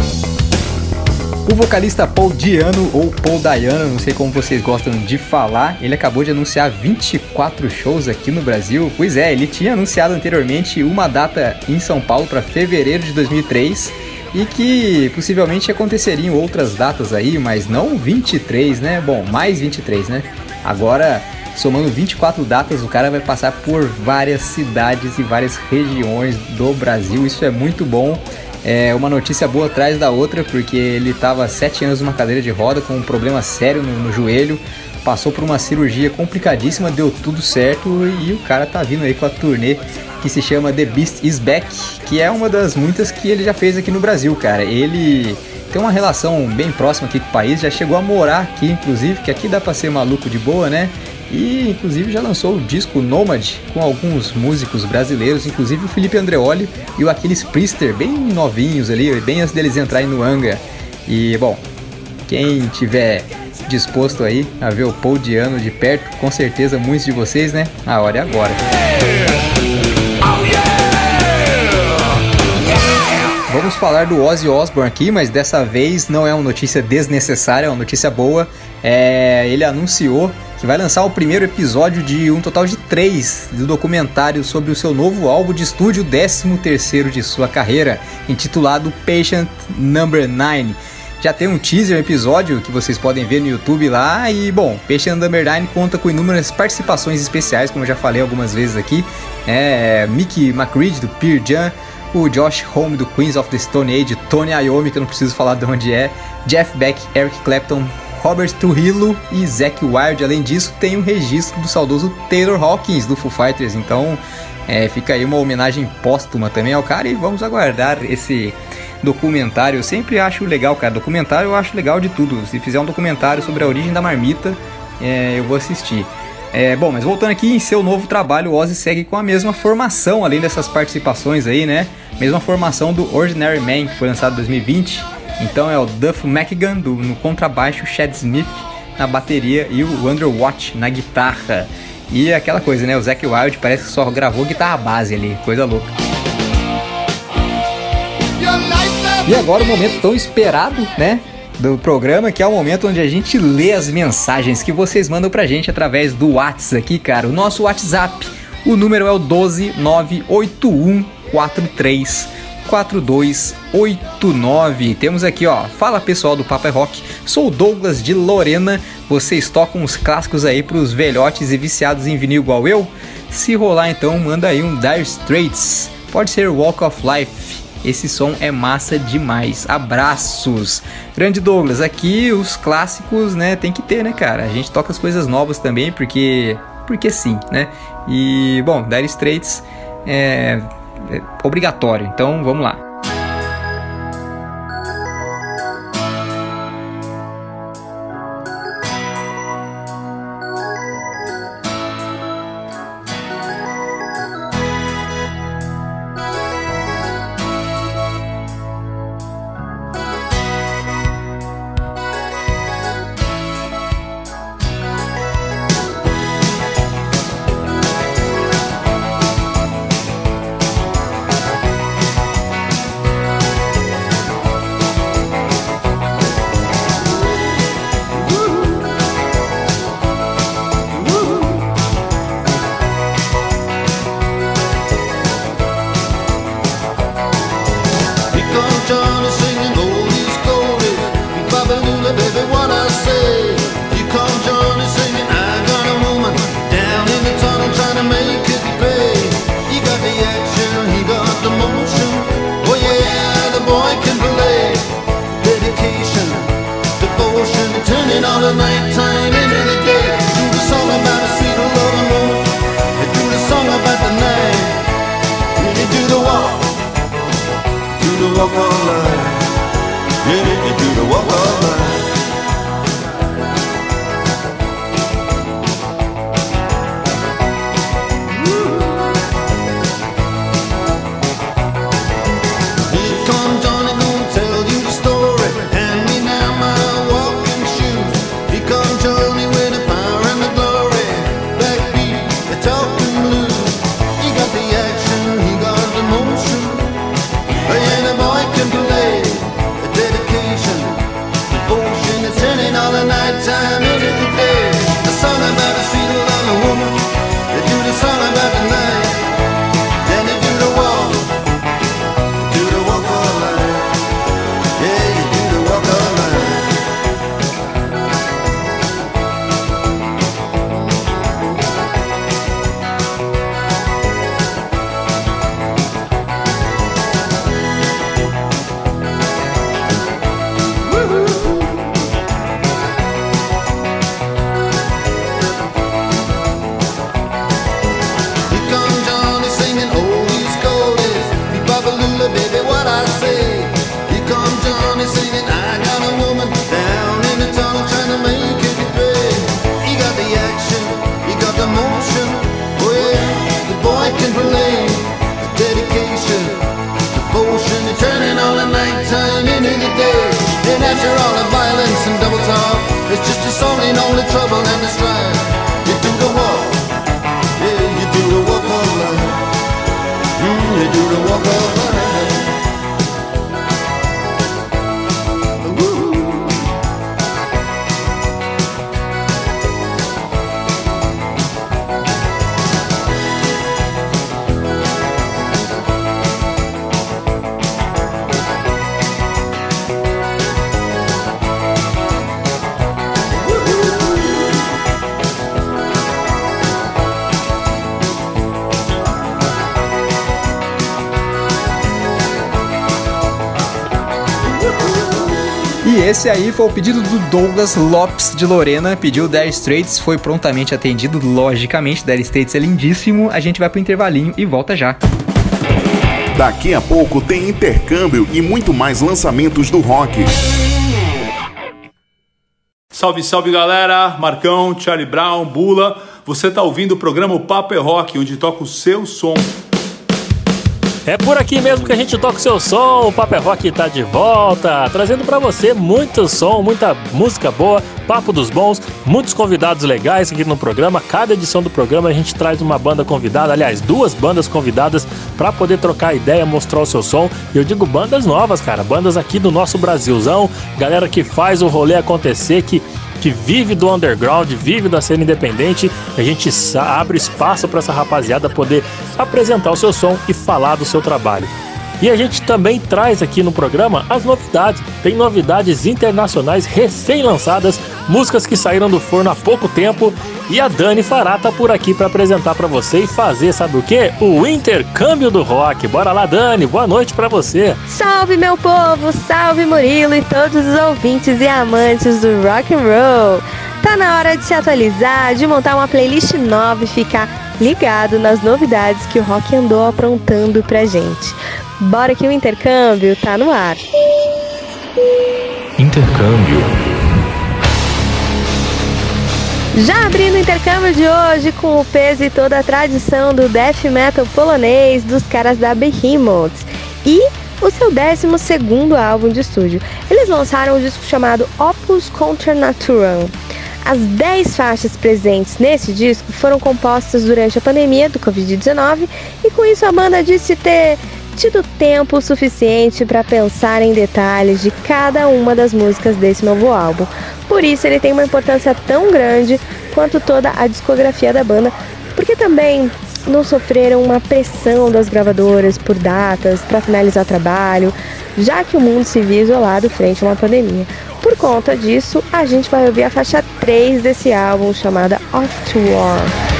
O vocalista Paul Diano, ou Paul Dayano, não sei como vocês gostam de falar, ele acabou de anunciar 24 shows aqui no Brasil. Pois é, ele tinha anunciado anteriormente uma data em São Paulo para fevereiro de 2003 e que possivelmente aconteceriam outras datas aí, mas não 23, né? Bom, mais 23, né? Agora, somando 24 datas, o cara vai passar por várias cidades e várias regiões do Brasil. Isso é muito bom. É uma notícia boa atrás da outra, porque ele estava sete anos numa cadeira de roda com um problema sério no, no, joelho, passou por uma cirurgia complicadíssima, deu tudo certo e o cara tá vindo aí com a turnê que se chama The Beast Is Back, que é uma das muitas que ele já fez aqui no Brasil, cara. Ele tem uma relação bem próxima aqui com o país, já chegou a morar aqui, inclusive, que aqui dá pra ser maluco de boa, né? E inclusive já lançou o disco Nomad com alguns músicos brasileiros, inclusive o Felipe Andreoli e o Aquiles Priester, bem novinhos ali, bem antes deles entrarem no Anga. E bom, quem tiver disposto aí a ver o Paul Diano de perto, com certeza muitos de vocês, né? A hora é agora. Vamos falar do Ozzy Osbourne aqui, mas dessa vez não é uma notícia desnecessária, é uma notícia boa. É, ele anunciou que vai lançar o primeiro episódio de um total de três do documentário sobre o seu novo álbum de estúdio, 13 terceiro de sua carreira, intitulado Patient Number 9. Já tem um teaser, episódio que vocês podem ver no YouTube lá. E bom, Patient Number 9 conta com inúmeras participações especiais, como eu já falei algumas vezes aqui. É, Mickey do Pearl Jam, o Josh Homme do Queens of the Stone Age, Tony Iommi, que eu não preciso falar de onde é, Jeff Beck, Eric Clapton, Robert Trujillo e Zack Wild. Além disso, tem um registro do saudoso Taylor Hawkins do Foo Fighters. Então, é, fica aí uma homenagem póstuma também ao cara e vamos aguardar esse documentário. Eu sempre acho legal, cara. Documentário eu acho legal de tudo. Se fizer um documentário sobre a origem da marmita, é, eu vou assistir. É, bom, mas voltando aqui em seu novo trabalho, o Ozzy segue com a mesma formação, além dessas participações aí, né? Mesma formação do Ordinary Man, que foi lançado em 2020. Então é o Duff McGann do, no contrabaixo, Chad Smith na bateria e o Andrew Watt na guitarra. E aquela coisa, né? O Zac Wild parece que só gravou guitarra base ali, coisa louca. E agora o momento tão esperado, né? do programa, que é o momento onde a gente lê as mensagens que vocês mandam pra gente através do WhatsApp aqui, cara. O nosso WhatsApp, o número é o 1298143 4289. Temos aqui, ó. Fala pessoal do Papa Rock. Sou Douglas de Lorena. Vocês tocam os clássicos aí pros velhotes e viciados em vinil igual eu? Se rolar então, manda aí um Dire Straits. Pode ser Walk of Life. Esse som é massa demais. Abraços. Grande Douglas, aqui os clássicos, né, tem que ter, né, cara? A gente toca as coisas novas também, porque porque sim, né? E bom, Dire Straits é, é obrigatório. Então, vamos lá. Esse aí foi o pedido do Douglas Lopes de Lorena, pediu Dire Straits, foi prontamente atendido, logicamente, Dire Straits é lindíssimo. A gente vai pro intervalinho e volta já. Daqui a pouco tem intercâmbio e muito mais lançamentos do rock. Salve, salve galera! Marcão, Charlie Brown, Bula. Você tá ouvindo o programa Papo é Rock, onde toca o seu som. É por aqui mesmo que a gente toca o seu som. O Papo é Rock tá de volta, trazendo para você muito som, muita música boa, papo dos bons, muitos convidados legais aqui no programa. Cada edição do programa a gente traz uma banda convidada, aliás, duas bandas convidadas para poder trocar ideia, mostrar o seu som. E eu digo bandas novas, cara, bandas aqui do nosso Brasilzão, galera que faz o rolê acontecer, que que vive do underground, vive da cena independente. A gente abre espaço para essa rapaziada poder apresentar o seu som e falar do seu trabalho. E a gente também traz aqui no programa as novidades. Tem novidades internacionais recém-lançadas, músicas que saíram do forno há pouco tempo. E a Dani Fará tá por aqui para apresentar para você e fazer, sabe o que? O intercâmbio do rock. Bora lá, Dani. Boa noite para você. Salve meu povo, salve Murilo e todos os ouvintes e amantes do rock and roll. Tá na hora de se atualizar, de montar uma playlist nova e ficar ligado nas novidades que o rock andou aprontando pra gente. Bora que o intercâmbio tá no ar. Intercâmbio. Já abrindo o intercâmbio de hoje com o peso e toda a tradição do death metal polonês dos caras da Behemoth e o seu 12 segundo álbum de estúdio. Eles lançaram um disco chamado Opus Contra Naturam. As 10 faixas presentes nesse disco foram compostas durante a pandemia do Covid-19 e com isso a banda disse ter tido tempo suficiente para pensar em detalhes de cada uma das músicas desse novo álbum. Por isso ele tem uma importância tão grande quanto toda a discografia da banda, porque também não sofreram uma pressão das gravadoras por datas para finalizar trabalho, já que o mundo se viu isolado frente a uma pandemia. Por conta disso, a gente vai ouvir a faixa 3 desse álbum chamada Off to War.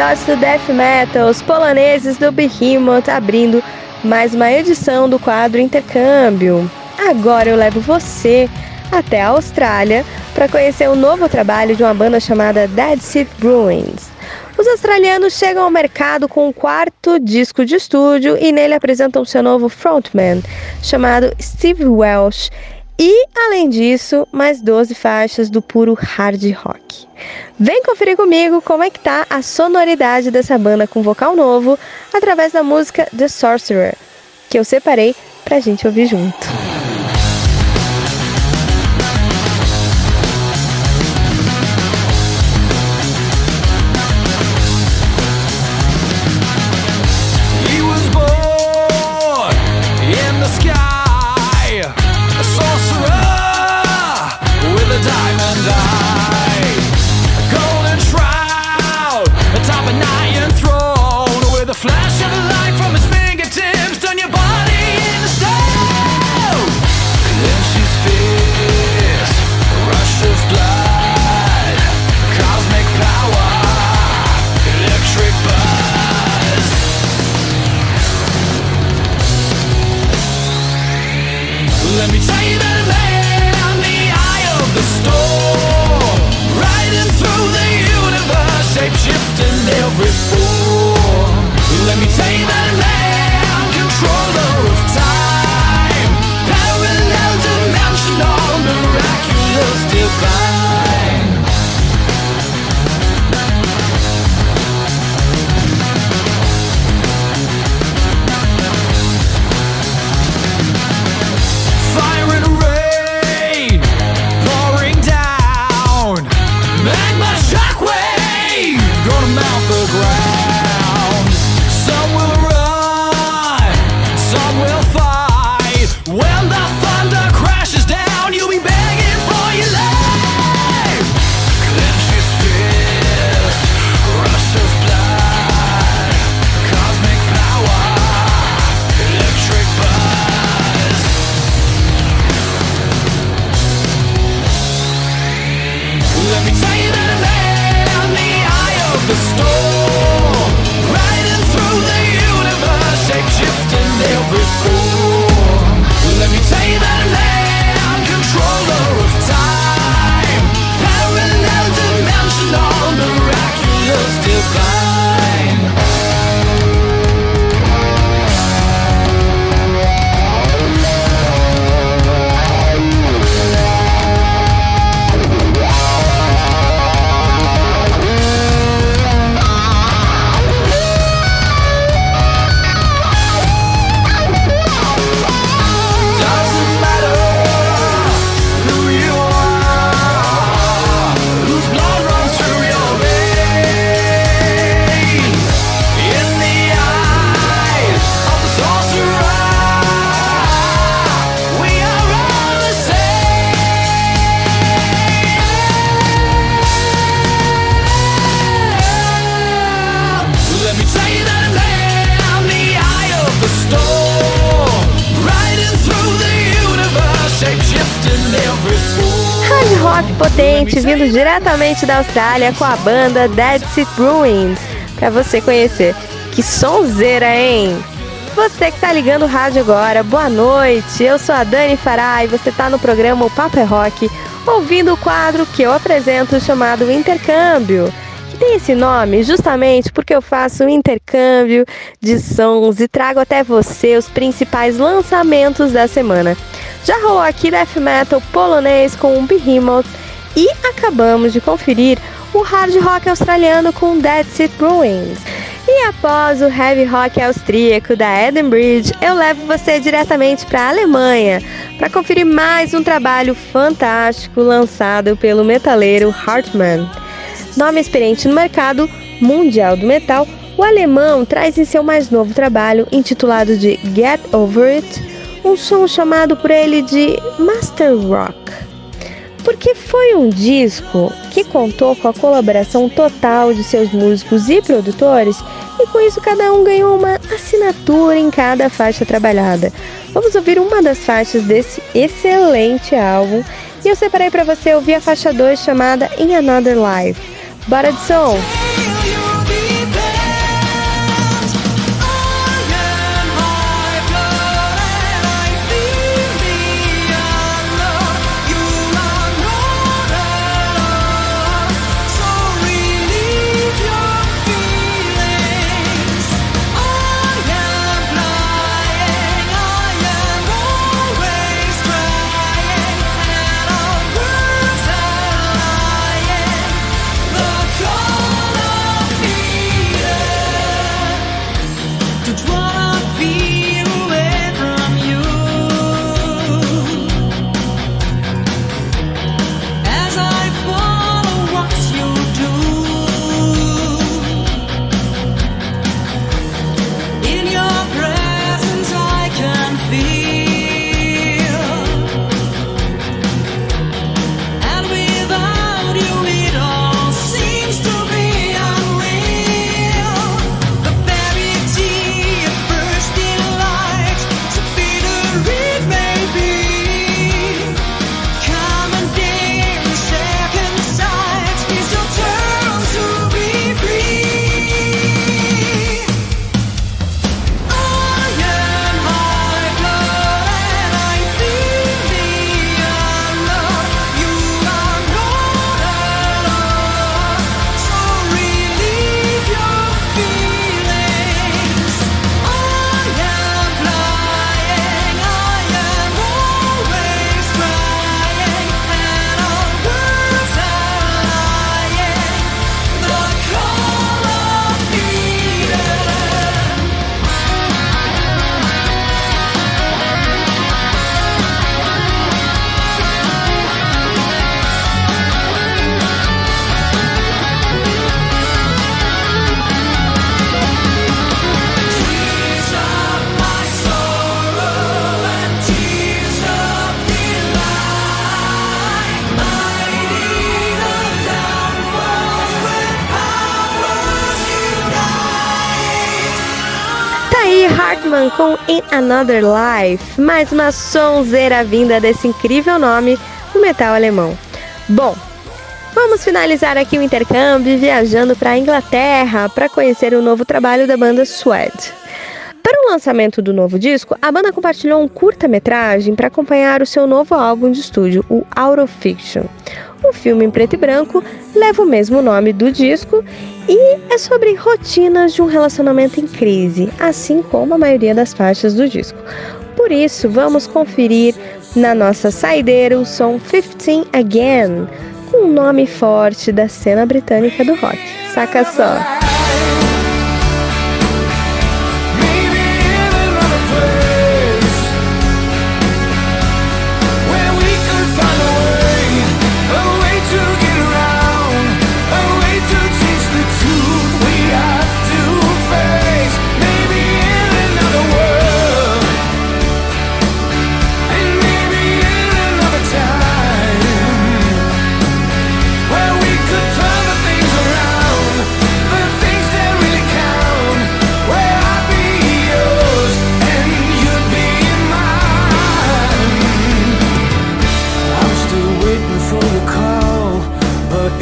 Sacerdotes do death metal, os poloneses do Behemoth abrindo mais uma edição do quadro Intercâmbio. Agora eu levo você até a Austrália para conhecer o novo trabalho de uma banda chamada Dead Seed Bruins. Os australianos chegam ao mercado com o quarto disco de estúdio e nele apresentam seu novo frontman, chamado Steve Welsh, e, além disso, mais 12 faixas do puro hard rock. Vem conferir comigo como é que tá a sonoridade dessa banda com vocal novo através da música The Sorcerer, que eu separei pra gente ouvir junto. Diretamente da Austrália com a banda Dead Sea Ruins, para você conhecer. Que sonzeira, hein? Você que tá ligando o rádio agora, boa noite. Eu sou a Dani Fará e você tá no programa O Papo é Rock, ouvindo o quadro que eu apresento chamado Intercâmbio. Que tem esse nome justamente porque eu faço um intercâmbio de sons e trago até você os principais lançamentos da semana. Já rolou aqui death metal polonês com um Behemoth acabamos de conferir o hard rock australiano com Dead Seat Ruins. E após o heavy rock austríaco da Edenbridge, eu levo você diretamente para a Alemanha para conferir mais um trabalho fantástico lançado pelo metaleiro Hartmann. Nome experiente no mercado mundial do metal, o alemão traz em seu mais novo trabalho, intitulado de Get Over It, um som chamado por ele de Master Rock porque foi um disco que contou com a colaboração total de seus músicos e produtores, e com isso cada um ganhou uma assinatura em cada faixa trabalhada. Vamos ouvir uma das faixas desse excelente álbum, e eu separei para você ouvir a faixa 2 chamada In Another Life. Bora de som! Com In Another Life, mais uma sonzeira vinda desse incrível nome no metal alemão. Bom, vamos finalizar aqui o intercâmbio viajando para a Inglaterra para conhecer o novo trabalho da banda Swed. Para o lançamento do novo disco, a banda compartilhou um curta-metragem para acompanhar o seu novo álbum de estúdio, o Out of Fiction. O filme em preto e branco leva o mesmo nome do disco e é sobre rotinas de um relacionamento em crise, assim como a maioria das faixas do disco. Por isso, vamos conferir na nossa saideira o som 15 Again, um nome forte da cena britânica do rock. Saca só!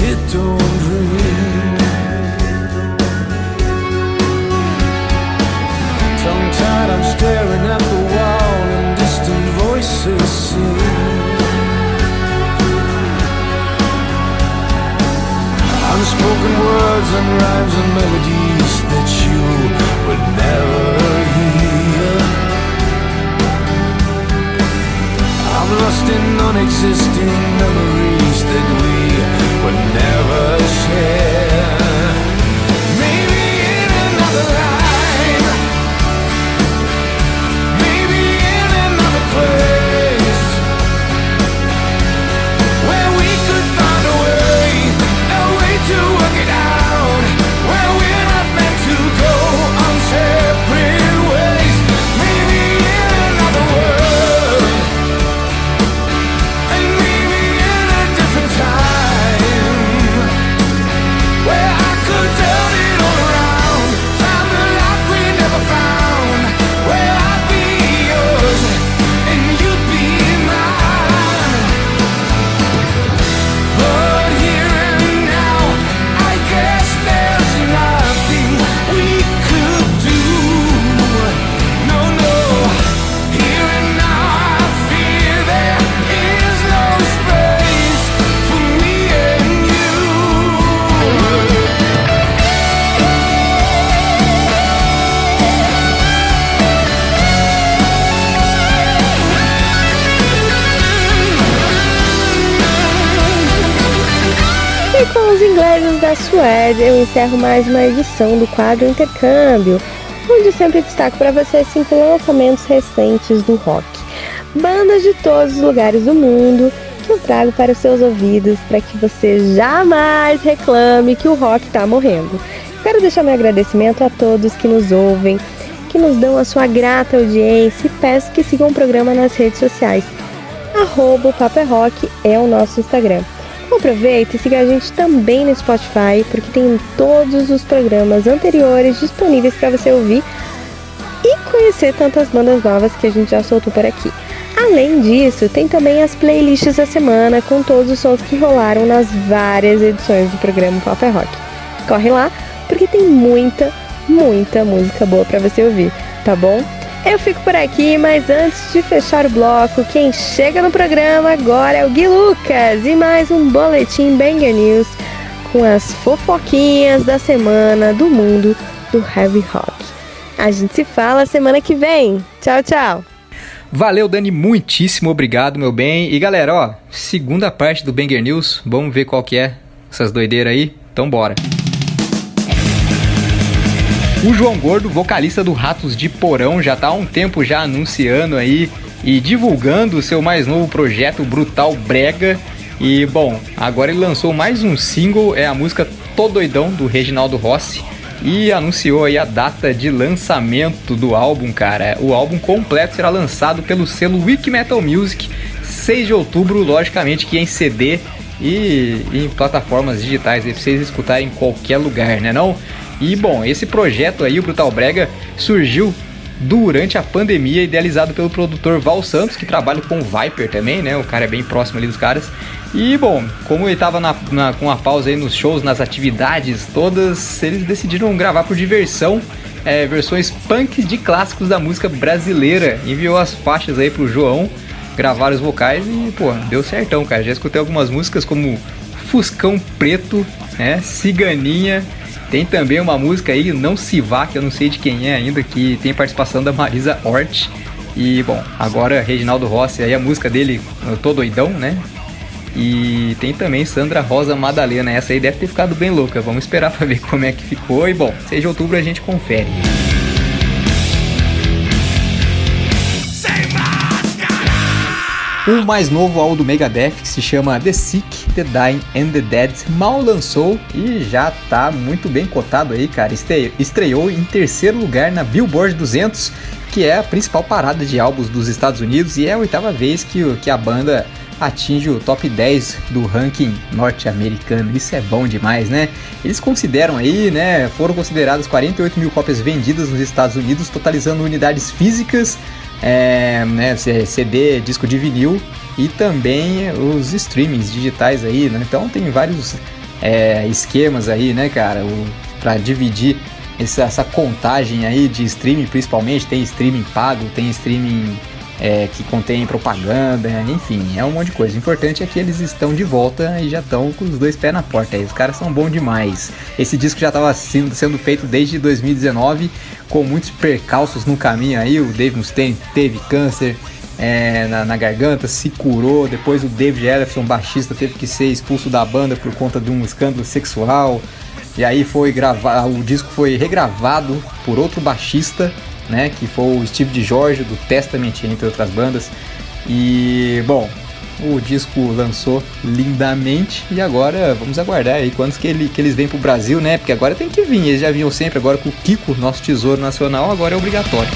it don't ring. Tongue tied, I'm staring at the wall, and distant voices sing. Unspoken words and rhymes and melodies that you would never hear. I'm lost in non-existing memories. Suede, eu encerro mais uma edição do quadro Intercâmbio, onde sempre destaco para você cinco lançamentos recentes do rock. Bandas de todos os lugares do mundo que eu trago para os seus ouvidos para que você jamais reclame que o rock está morrendo. Quero deixar meu agradecimento a todos que nos ouvem, que nos dão a sua grata audiência e peço que sigam o programa nas redes sociais. Arroba o é Rock é o nosso Instagram. Aproveita e siga a gente também no Spotify, porque tem todos os programas anteriores disponíveis para você ouvir e conhecer tantas bandas novas que a gente já soltou por aqui. Além disso, tem também as playlists da semana com todos os sons que rolaram nas várias edições do programa Pop é Rock. Corre lá, porque tem muita, muita música boa para você ouvir, tá bom? Eu fico por aqui, mas antes de fechar o bloco, quem chega no programa agora é o Gui Lucas e mais um boletim Banger News com as fofoquinhas da semana do mundo do heavy rock. A gente se fala semana que vem. Tchau, tchau. Valeu, Dani, muitíssimo obrigado, meu bem. E galera, ó, segunda parte do Banger News, vamos ver qual que é essas doideiras aí? Então bora. O João Gordo, vocalista do Ratos de Porão, já tá há um tempo já anunciando aí e divulgando o seu mais novo projeto Brutal Brega. E bom, agora ele lançou mais um single, é a música Tô Doidão do Reginaldo Rossi e anunciou aí a data de lançamento do álbum, cara. O álbum completo será lançado pelo selo Wiki Metal Music, 6 de outubro, logicamente que em CD e em plataformas digitais, para vocês escutarem em qualquer lugar, né não? E bom, esse projeto aí, o Brutal Brega, surgiu durante a pandemia, idealizado pelo produtor Val Santos, que trabalha com o Viper também, né? O cara é bem próximo ali dos caras. E bom, como ele tava na, na, com a pausa aí nos shows, nas atividades todas, eles decidiram gravar por diversão é, versões punk de clássicos da música brasileira. Enviou as faixas aí pro João, gravaram os vocais e, pô, deu certão, cara. Já escutei algumas músicas como Fuscão Preto, né? Ciganinha. Tem também uma música aí, Não Se Vá, que eu não sei de quem é ainda, que tem participação da Marisa Hort. E, bom, agora Reginaldo Rossi, aí a música dele, Eu Tô Doidão, né? E tem também Sandra Rosa Madalena. Essa aí deve ter ficado bem louca. Vamos esperar para ver como é que ficou. E bom, 6 de outubro a gente confere. O mais novo álbum do Megadeth, que se chama The Sick, The Dying and The Dead, mal lançou e já tá muito bem cotado aí, cara. Estreou em terceiro lugar na Billboard 200, que é a principal parada de álbuns dos Estados Unidos, e é a oitava vez que, que a banda atinge o top 10 do ranking norte-americano. Isso é bom demais, né? Eles consideram aí, né? Foram consideradas 48 mil cópias vendidas nos Estados Unidos, totalizando unidades físicas, é, né, CD, disco de vinil e também os streamings digitais aí, né? Então tem vários é, esquemas aí, né, cara, para dividir essa, essa contagem aí de streaming, principalmente tem streaming pago, tem streaming é, que contém propaganda, enfim, é um monte de coisa. O importante é que eles estão de volta e já estão com os dois pés na porta. Aí. Os caras são bons demais. Esse disco já estava sendo, sendo feito desde 2019, com muitos percalços no caminho aí. O Dave Mustaine teve câncer. É, na, na, garganta, se curou. Depois o David Ellison, baixista, teve que ser expulso da banda por conta de um escândalo sexual. E aí foi gravado, o disco foi regravado por outro baixista né? Que foi o Steve de Jorge do Testament, entre outras bandas. E bom, o disco lançou lindamente e agora vamos aguardar aí quantos que, ele, que eles vêm pro Brasil, né? Porque agora tem que vir, eles já vinham sempre, agora com o Kiko, nosso tesouro nacional, agora é obrigatório.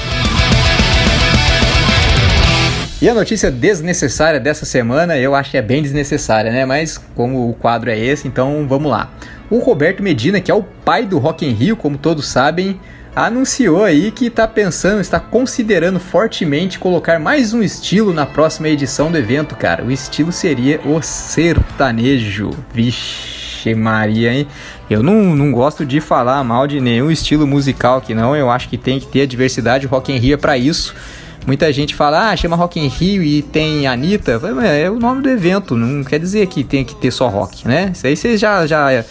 E a notícia desnecessária dessa semana, eu acho que é bem desnecessária, né? Mas como o quadro é esse, então vamos lá. O Roberto Medina, que é o pai do Rock in Rio, como todos sabem, anunciou aí que está pensando, está considerando fortemente colocar mais um estilo na próxima edição do evento, cara. O estilo seria o sertanejo. Vixe Maria, hein? Eu não, não gosto de falar mal de nenhum estilo musical aqui não, eu acho que tem que ter a diversidade, Rock in Rio é pra isso. Muita gente fala, ah, chama Rock in Rio e tem Anitta. É o nome do evento, não quer dizer que tem que ter só rock, né? Isso aí vocês já, já,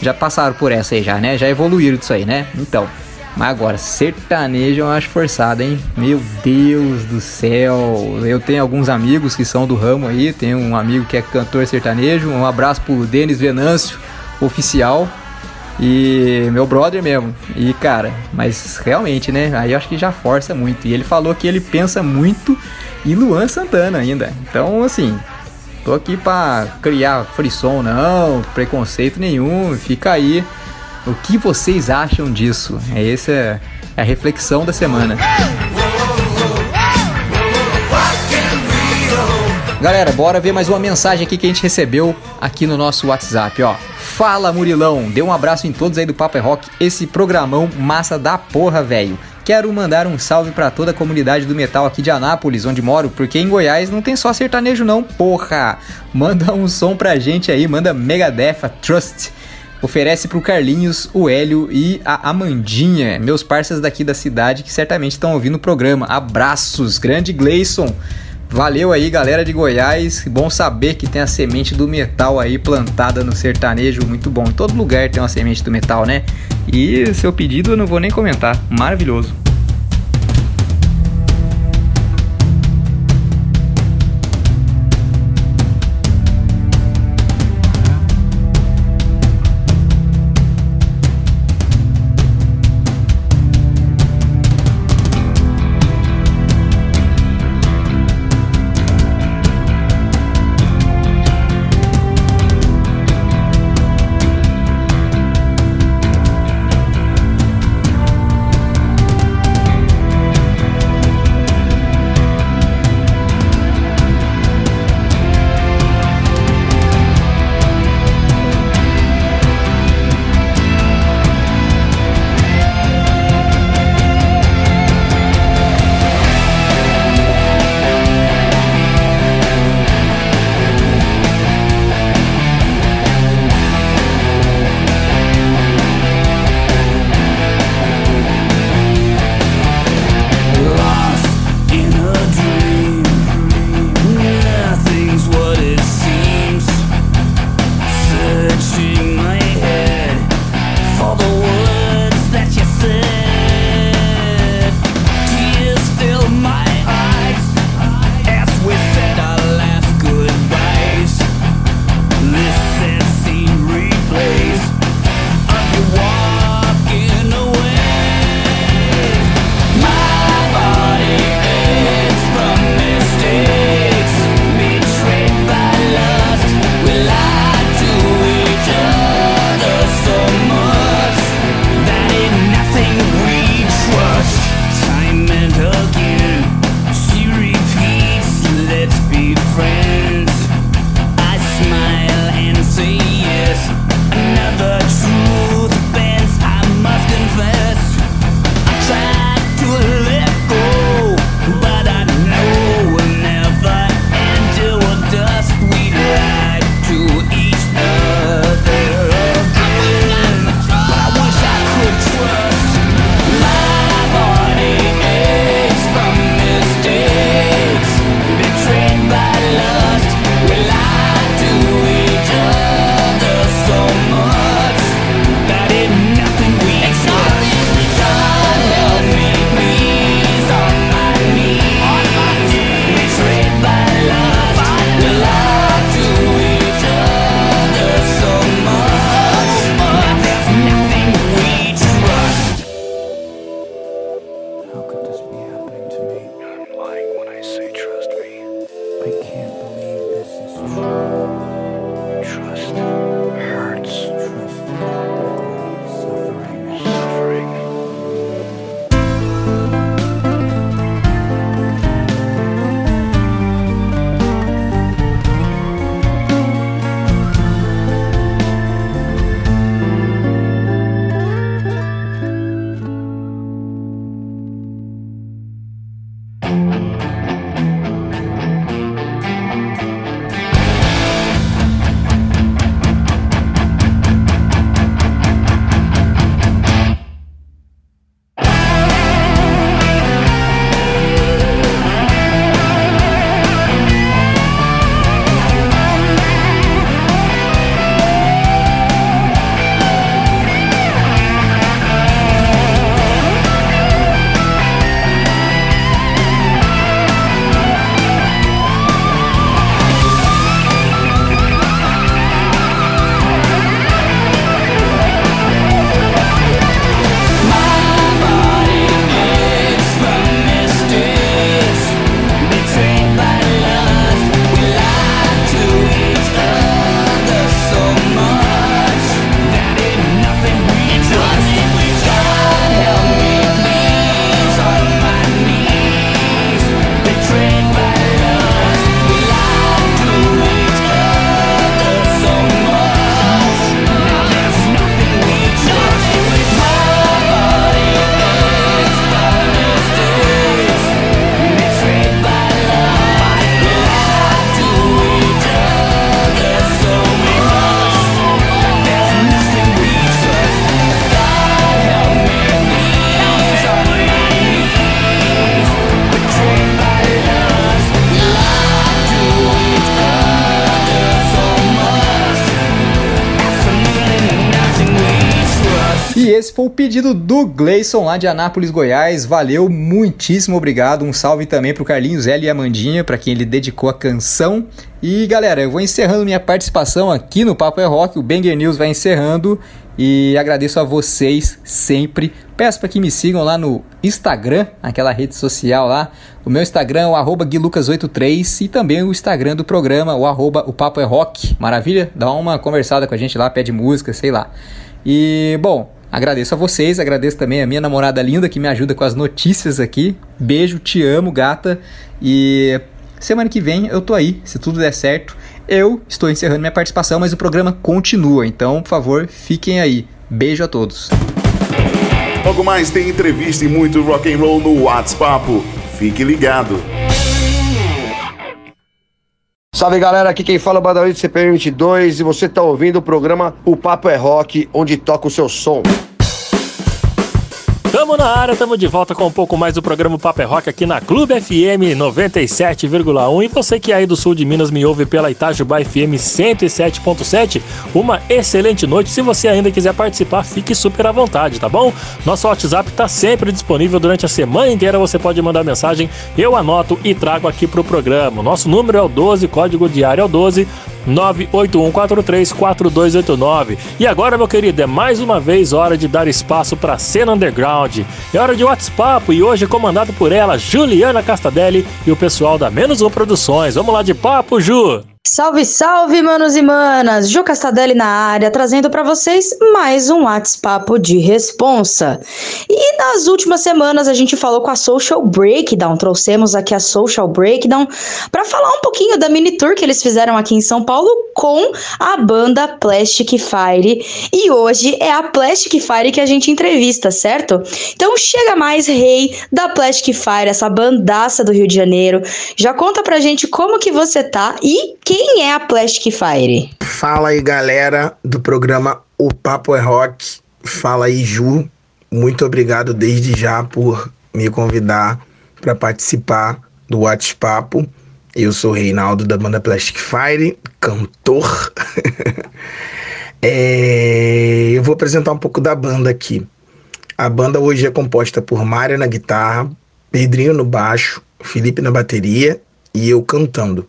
já passaram por essa aí já, né? Já evoluíram disso aí, né? Então, mas agora, sertanejo eu acho forçado, hein? Meu Deus do céu. Eu tenho alguns amigos que são do ramo aí. Tenho um amigo que é cantor sertanejo. Um abraço pro Denis Venâncio, oficial. E meu brother mesmo. E cara, mas realmente, né? Aí eu acho que já força muito. E ele falou que ele pensa muito em Luan Santana ainda. Então, assim, tô aqui pra criar frisson, não, preconceito nenhum. Fica aí o que vocês acham disso? É essa é a reflexão da semana. Galera, bora ver mais uma mensagem aqui que a gente recebeu aqui no nosso WhatsApp, ó. Fala Murilão, dê um abraço em todos aí do Papo é Rock, esse programão massa da porra, velho. Quero mandar um salve para toda a comunidade do metal aqui de Anápolis, onde moro, porque em Goiás não tem só sertanejo não, porra. Manda um som pra gente aí, manda Megadeth, Trust oferece pro Carlinhos, o Hélio e a Amandinha, meus parceiros daqui da cidade que certamente estão ouvindo o programa. Abraços, grande Gleison. Valeu aí, galera de Goiás. Bom saber que tem a semente do metal aí plantada no sertanejo, muito bom. Em todo lugar tem uma semente do metal, né? E seu pedido eu não vou nem comentar. Maravilhoso. Gleison lá de Anápolis, Goiás. Valeu, muitíssimo obrigado. Um salve também pro Carlinhos L e Amandinha, para quem ele dedicou a canção. E galera, eu vou encerrando minha participação aqui no Papo é Rock. O Banger News vai encerrando. E agradeço a vocês sempre. Peço para que me sigam lá no Instagram, aquela rede social lá. O meu Instagram é o arroba guilucas83 e também o Instagram do programa, o arroba o Papo é Rock. Maravilha? Dá uma conversada com a gente lá, pede música, sei lá. E, bom, agradeço a vocês, agradeço também a minha namorada linda que me ajuda com as notícias aqui. Beijo, te amo, gata. E semana que vem eu tô aí, se tudo der certo. Eu estou encerrando minha participação, mas o programa continua, então, por favor, fiquem aí. Beijo a todos. Logo mais tem entrevista e muito rock and roll no WhatsApp. Fique ligado. Salve galera, aqui quem fala é o Badawi do CPM 22 e você tá ouvindo o programa O Papo é Rock, onde toca o seu som. Tamo na área, tamo de volta com um pouco mais do programa Paper Rock aqui na Clube FM 97,1. E você que é aí do sul de Minas me ouve pela Itajubá FM 107.7, uma excelente noite. Se você ainda quiser participar, fique super à vontade, tá bom? Nosso WhatsApp tá sempre disponível durante a semana inteira. Você pode mandar mensagem, eu anoto e trago aqui pro programa. Nosso número é o 12, código diário é o 12 981434289. E agora, meu querido, é mais uma vez hora de dar espaço para a cena underground. É hora de WhatsApp e hoje comandado por ela, Juliana Castadelli e o pessoal da Menos Um Produções. Vamos lá de papo, Ju! Salve, salve, manos e manas! Ju Castadelli na área, trazendo para vocês mais um WhatsApp de responsa. E nas últimas semanas a gente falou com a Social Breakdown, trouxemos aqui a Social Breakdown para falar um pouquinho da mini tour que eles fizeram aqui em São Paulo com a banda Plastic Fire. E hoje é a Plastic Fire que a gente entrevista, certo? Então chega mais, rei da Plastic Fire, essa bandaça do Rio de Janeiro. Já conta pra gente como que você tá e quem quem é a Plastic Fire? Fala aí, galera do programa O Papo é Rock. Fala aí, Ju. Muito obrigado desde já por me convidar para participar do WhatsApp. Eu sou o Reinaldo da banda Plastic Fire, cantor. é... Eu vou apresentar um pouco da banda aqui. A banda hoje é composta por Mária na guitarra, Pedrinho no baixo, Felipe na bateria e eu cantando.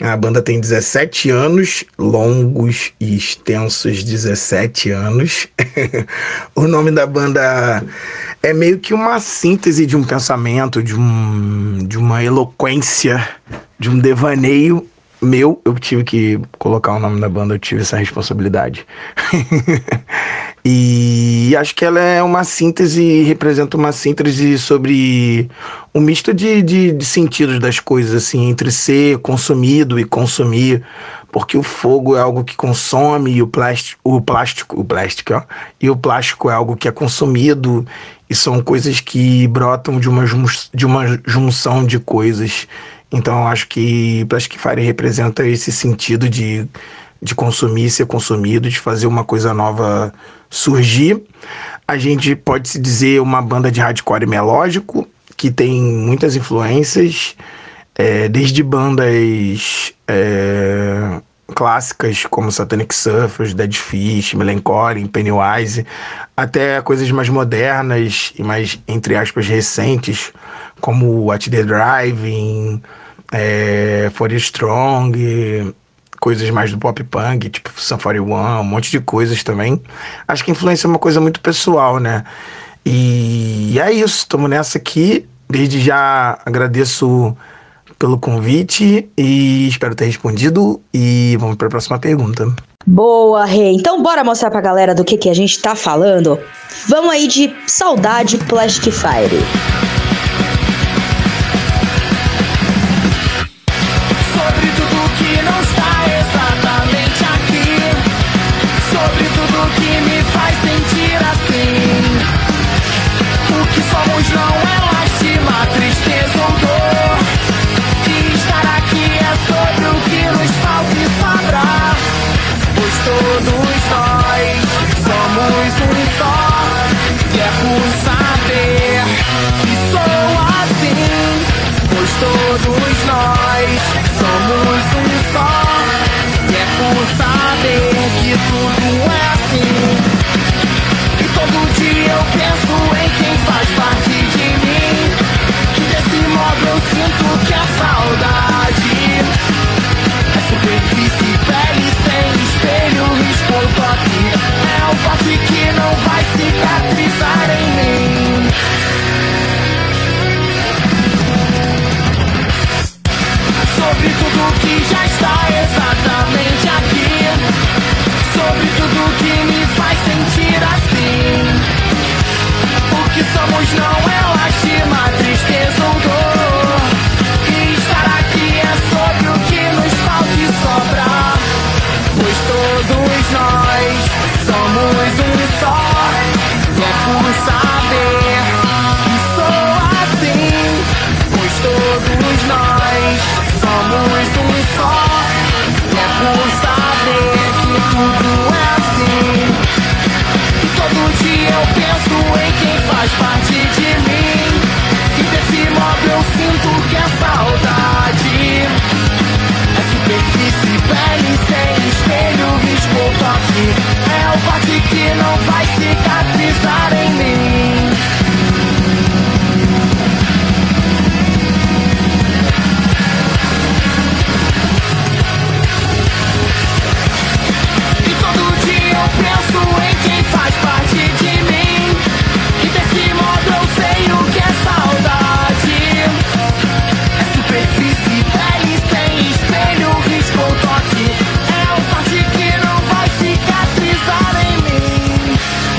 A banda tem 17 anos, longos e extensos 17 anos. o nome da banda é meio que uma síntese de um pensamento, de, um, de uma eloquência, de um devaneio meu. Eu tive que colocar o nome da banda, eu tive essa responsabilidade. E acho que ela é uma síntese, representa uma síntese sobre um misto de, de, de, sentidos das coisas, assim, entre ser consumido e consumir, porque o fogo é algo que consome e o plástico, o plástico, o plástico, ó, e o plástico é algo que é consumido e são coisas que brotam de uma, de uma junção de coisas. Então acho que Plastic Fire representa esse sentido de, de consumir, ser consumido, de fazer uma coisa nova surgir. A gente pode se dizer uma banda de hardcore melódico, que tem muitas influências, é, desde bandas é, clássicas como Satanic Surfers, Dead Fish, Melancholy, Pennywise, até coisas mais modernas e mais, entre aspas, recentes, como At The Driving, é, For Strong, coisas mais do pop punk, tipo Sun 41, um monte de coisas também. Acho que influência é uma coisa muito pessoal, né? E é isso, estamos nessa aqui. Desde já agradeço pelo convite e espero ter respondido. E vamos para a próxima pergunta. Boa, Rei. Então bora mostrar pra galera do que, que a gente tá falando. Vamos aí de Saudade Plastic Fire. Somos um cicatrizar em mim. Sobre tudo que já está exatamente aqui. Sobre tudo que me faz sentir assim. O que somos não é lá. Eu penso em quem faz parte de mim. E desse modo eu sinto que é saudade. É superfície, pele sem espelho, risco toque. É o corte que não vai cicatrizar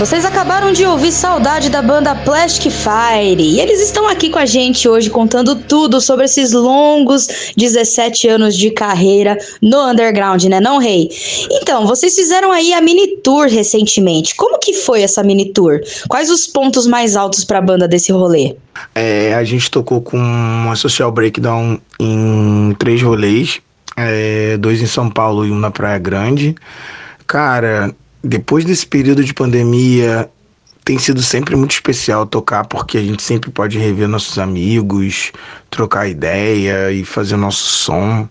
Vocês acabaram de ouvir Saudade da banda Plastic Fire e eles estão aqui com a gente hoje contando tudo sobre esses longos 17 anos de carreira no underground, né, não, Rei? Então, vocês fizeram aí a mini tour recentemente. Como que foi essa mini tour? Quais os pontos mais altos pra banda desse rolê? É, a gente tocou com uma social breakdown em três rolês, é, dois em São Paulo e um na Praia Grande. Cara, depois desse período de pandemia, tem sido sempre muito especial tocar, porque a gente sempre pode rever nossos amigos, trocar ideia e fazer nosso som.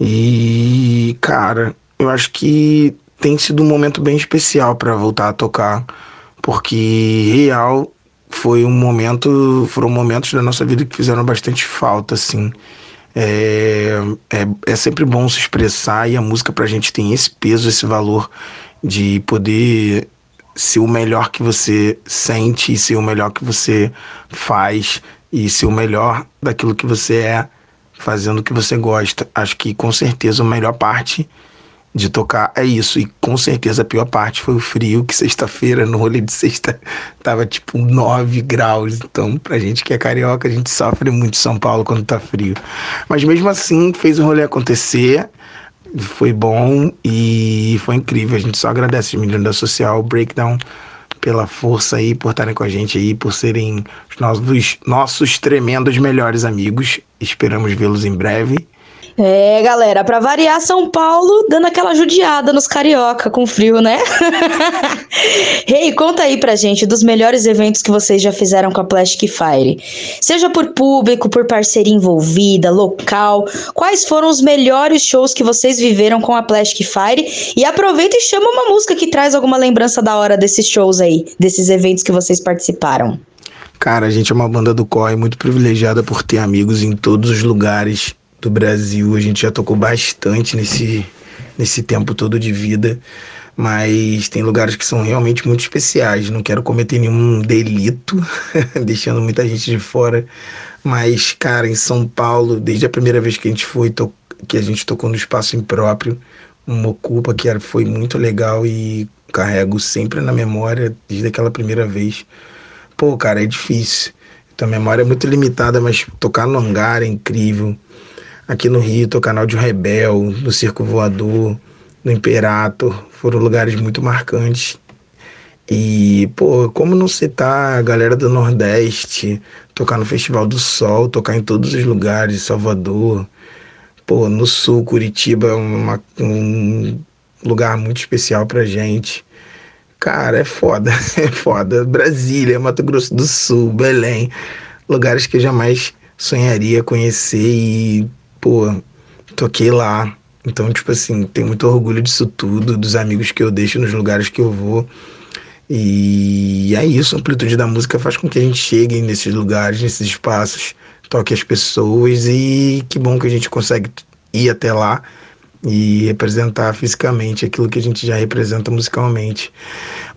E, cara, eu acho que tem sido um momento bem especial para voltar a tocar, porque real foi um momento, foram momentos da nossa vida que fizeram bastante falta, assim. É, é, é sempre bom se expressar e a música pra gente tem esse peso, esse valor de poder ser o melhor que você sente e ser o melhor que você faz e ser o melhor daquilo que você é, fazendo o que você gosta. Acho que com certeza a melhor parte de tocar é isso. E com certeza a pior parte foi o frio, que sexta-feira, no rolê de sexta, tava tipo 9 graus. Então, pra gente que é carioca, a gente sofre muito em São Paulo quando tá frio. Mas mesmo assim, fez o rolê acontecer. Foi bom e foi incrível. A gente só agradece os meninos da Social Breakdown pela força aí, por estarem com a gente aí, por serem os nossos, nossos tremendos melhores amigos. Esperamos vê-los em breve. É, galera, pra variar São Paulo dando aquela judiada nos carioca com frio, né? Rei, conta aí pra gente dos melhores eventos que vocês já fizeram com a Plastic Fire. Seja por público, por parceria envolvida, local, quais foram os melhores shows que vocês viveram com a Plastic Fire? E aproveita e chama uma música que traz alguma lembrança da hora desses shows aí, desses eventos que vocês participaram. Cara, a gente é uma banda do corre muito privilegiada por ter amigos em todos os lugares do Brasil. A gente já tocou bastante nesse, nesse tempo todo de vida, mas tem lugares que são realmente muito especiais. Não quero cometer nenhum delito, deixando muita gente de fora. Mas, cara, em São Paulo, desde a primeira vez que a gente foi, que a gente tocou no espaço impróprio, uma ocupa que foi muito legal e carrego sempre na memória desde aquela primeira vez. Pô, cara, é difícil. Então, a memória é muito limitada, mas tocar no hangar é incrível. Aqui no Rio, no Áudio Rebel, no Circo Voador, no Imperator, foram lugares muito marcantes. E, pô, como não citar a galera do Nordeste, tocar no Festival do Sol, tocar em todos os lugares, Salvador, pô, no Sul, Curitiba é uma- um lugar muito especial pra gente. Cara, é foda, é foda. Brasília, Mato Grosso do Sul, Belém, lugares que eu jamais sonharia conhecer e, pô, toquei lá. Então, tipo assim, tenho muito orgulho disso tudo, dos amigos que eu deixo nos lugares que eu vou. E é isso, a amplitude da música faz com que a gente chegue nesses lugares, nesses espaços, toque as pessoas e que bom que a gente consegue ir até lá e representar fisicamente aquilo que a gente já representa musicalmente.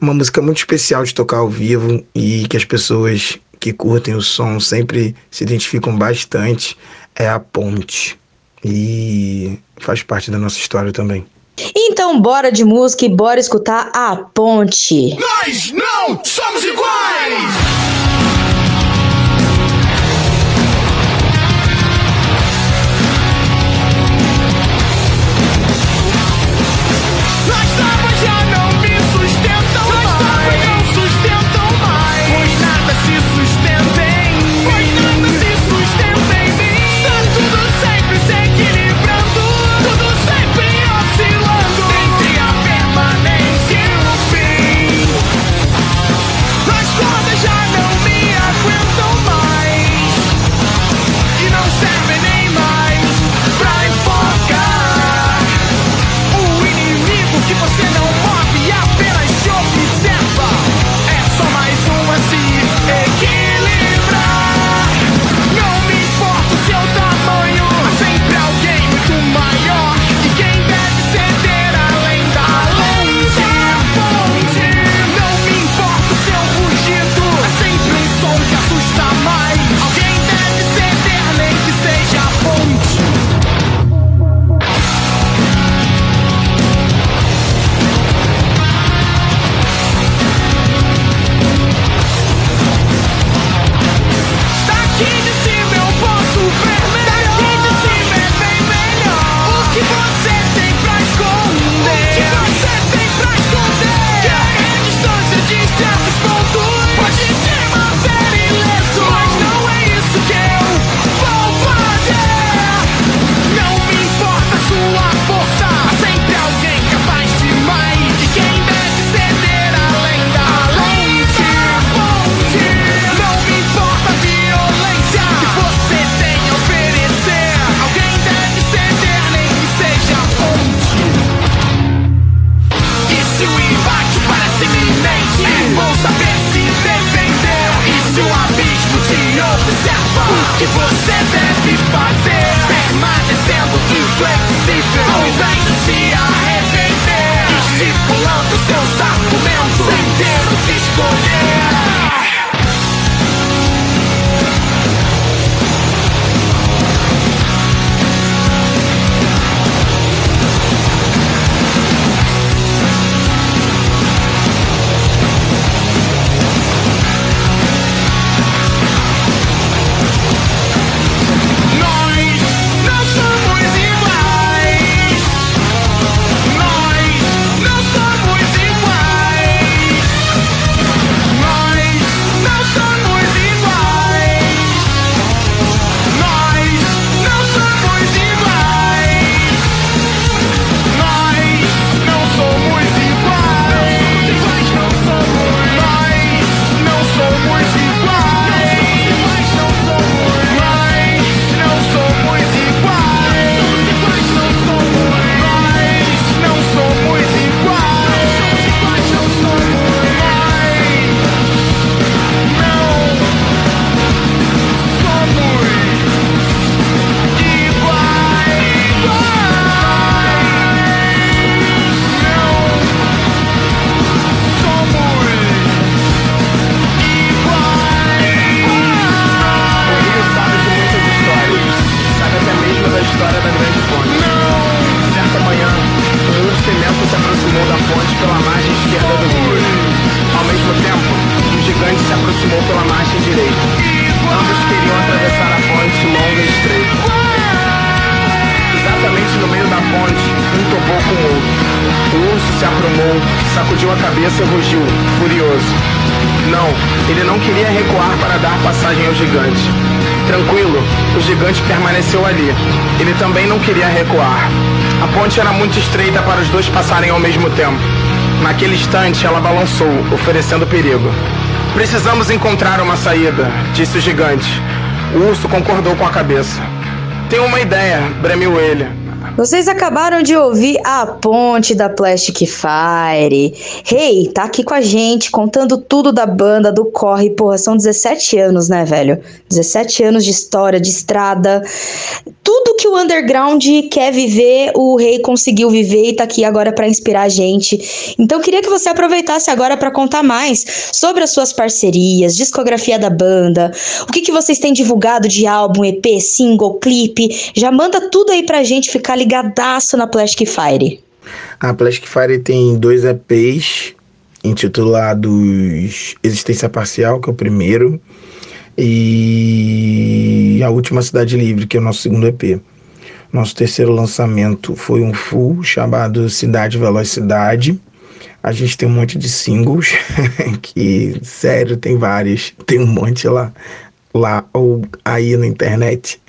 Uma música muito especial de tocar ao vivo e que as pessoas que curtem o som sempre se identificam bastante é a Ponte. E faz parte da nossa história também. Então, bora de música e bora escutar a Ponte. Nós não somos iguais! Instante, ela balançou, oferecendo perigo. Precisamos encontrar uma saída, disse o gigante. O urso concordou com a cabeça. Tenho uma ideia, bremiu ele. Vocês acabaram de ouvir a ponte da Plastic Fire. Hey, tá aqui com a gente, contando tudo da banda, do corre. Porra, são 17 anos, né, velho? 17 anos de história, de estrada. Tudo que o underground quer viver, o Rei conseguiu viver e tá aqui agora pra inspirar a gente. Então, queria que você aproveitasse agora pra contar mais sobre as suas parcerias, discografia da banda, o que, que vocês têm divulgado de álbum, EP, single, clipe. Já manda tudo aí pra gente ficar ligadaço na Plastic Fire. A Plastic Fire tem dois EPs intitulados Existência Parcial, que é o primeiro, e A Última Cidade Livre, que é o nosso segundo EP. Nosso terceiro lançamento foi um full chamado Cidade Velocidade. A gente tem um monte de singles, que, sério, tem vários, tem um monte lá, lá ou aí na internet.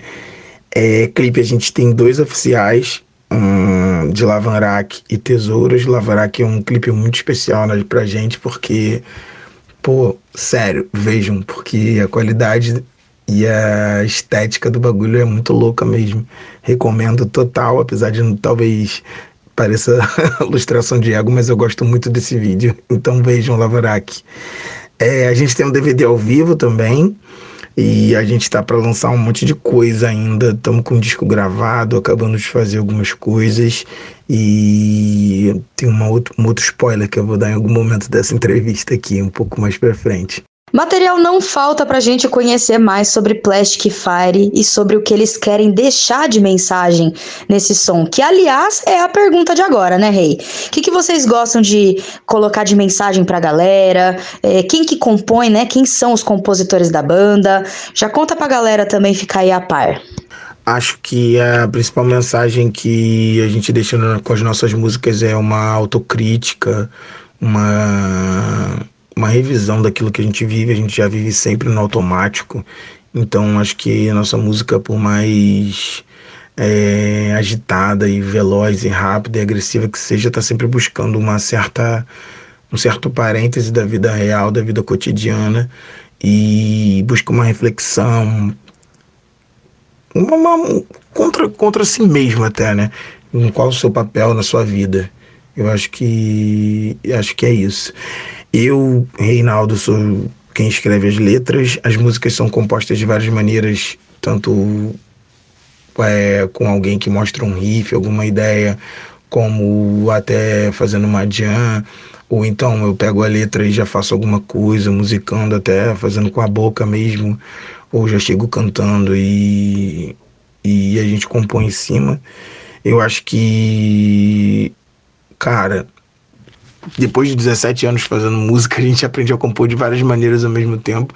É, clipe a gente tem dois oficiais, um, de Lavarac e Tesouras. Lavarac é um clipe muito especial né, pra gente, porque, pô, sério, vejam, porque a qualidade e a estética do bagulho é muito louca mesmo. Recomendo total, apesar de talvez pareça ilustração de ego, mas eu gosto muito desse vídeo. Então vejam Lavarac. É, a gente tem um DVD ao vivo também. E a gente tá para lançar um monte de coisa ainda. Estamos com um disco gravado, acabando de fazer algumas coisas. E tem uma outro, um outro spoiler que eu vou dar em algum momento dessa entrevista aqui, um pouco mais pra frente. Material não falta pra gente conhecer mais sobre Plastic Fire e sobre o que eles querem deixar de mensagem nesse som, que aliás é a pergunta de agora, né, Rei? O que, que vocês gostam de colocar de mensagem pra galera? É, quem que compõe, né? Quem são os compositores da banda? Já conta pra galera também ficar aí a par. Acho que a principal mensagem que a gente deixa com as nossas músicas é uma autocrítica, uma, uma revisão daquilo que a gente vive. A gente já vive sempre no automático. Então acho que a nossa música, por mais é, agitada e veloz e rápida e agressiva que seja, está sempre buscando uma certa um certo parêntese da vida real, da vida cotidiana e busca uma reflexão, uma, uma- contra, contra si mesmo até, né? Em qual o seu papel na sua vida. Eu acho que acho que é isso. Eu, Reinaldo, sou quem escreve as letras. As músicas são compostas de várias maneiras, tanto é, com alguém que mostra um riff, alguma ideia, como até fazendo uma jam, ou então eu pego a letra e já faço alguma coisa, musicando até, fazendo com a boca mesmo, ou já chego cantando e, e a gente compõe em cima. Eu acho que, cara, depois de 17 anos fazendo música, a gente aprende a compor de várias maneiras ao mesmo tempo.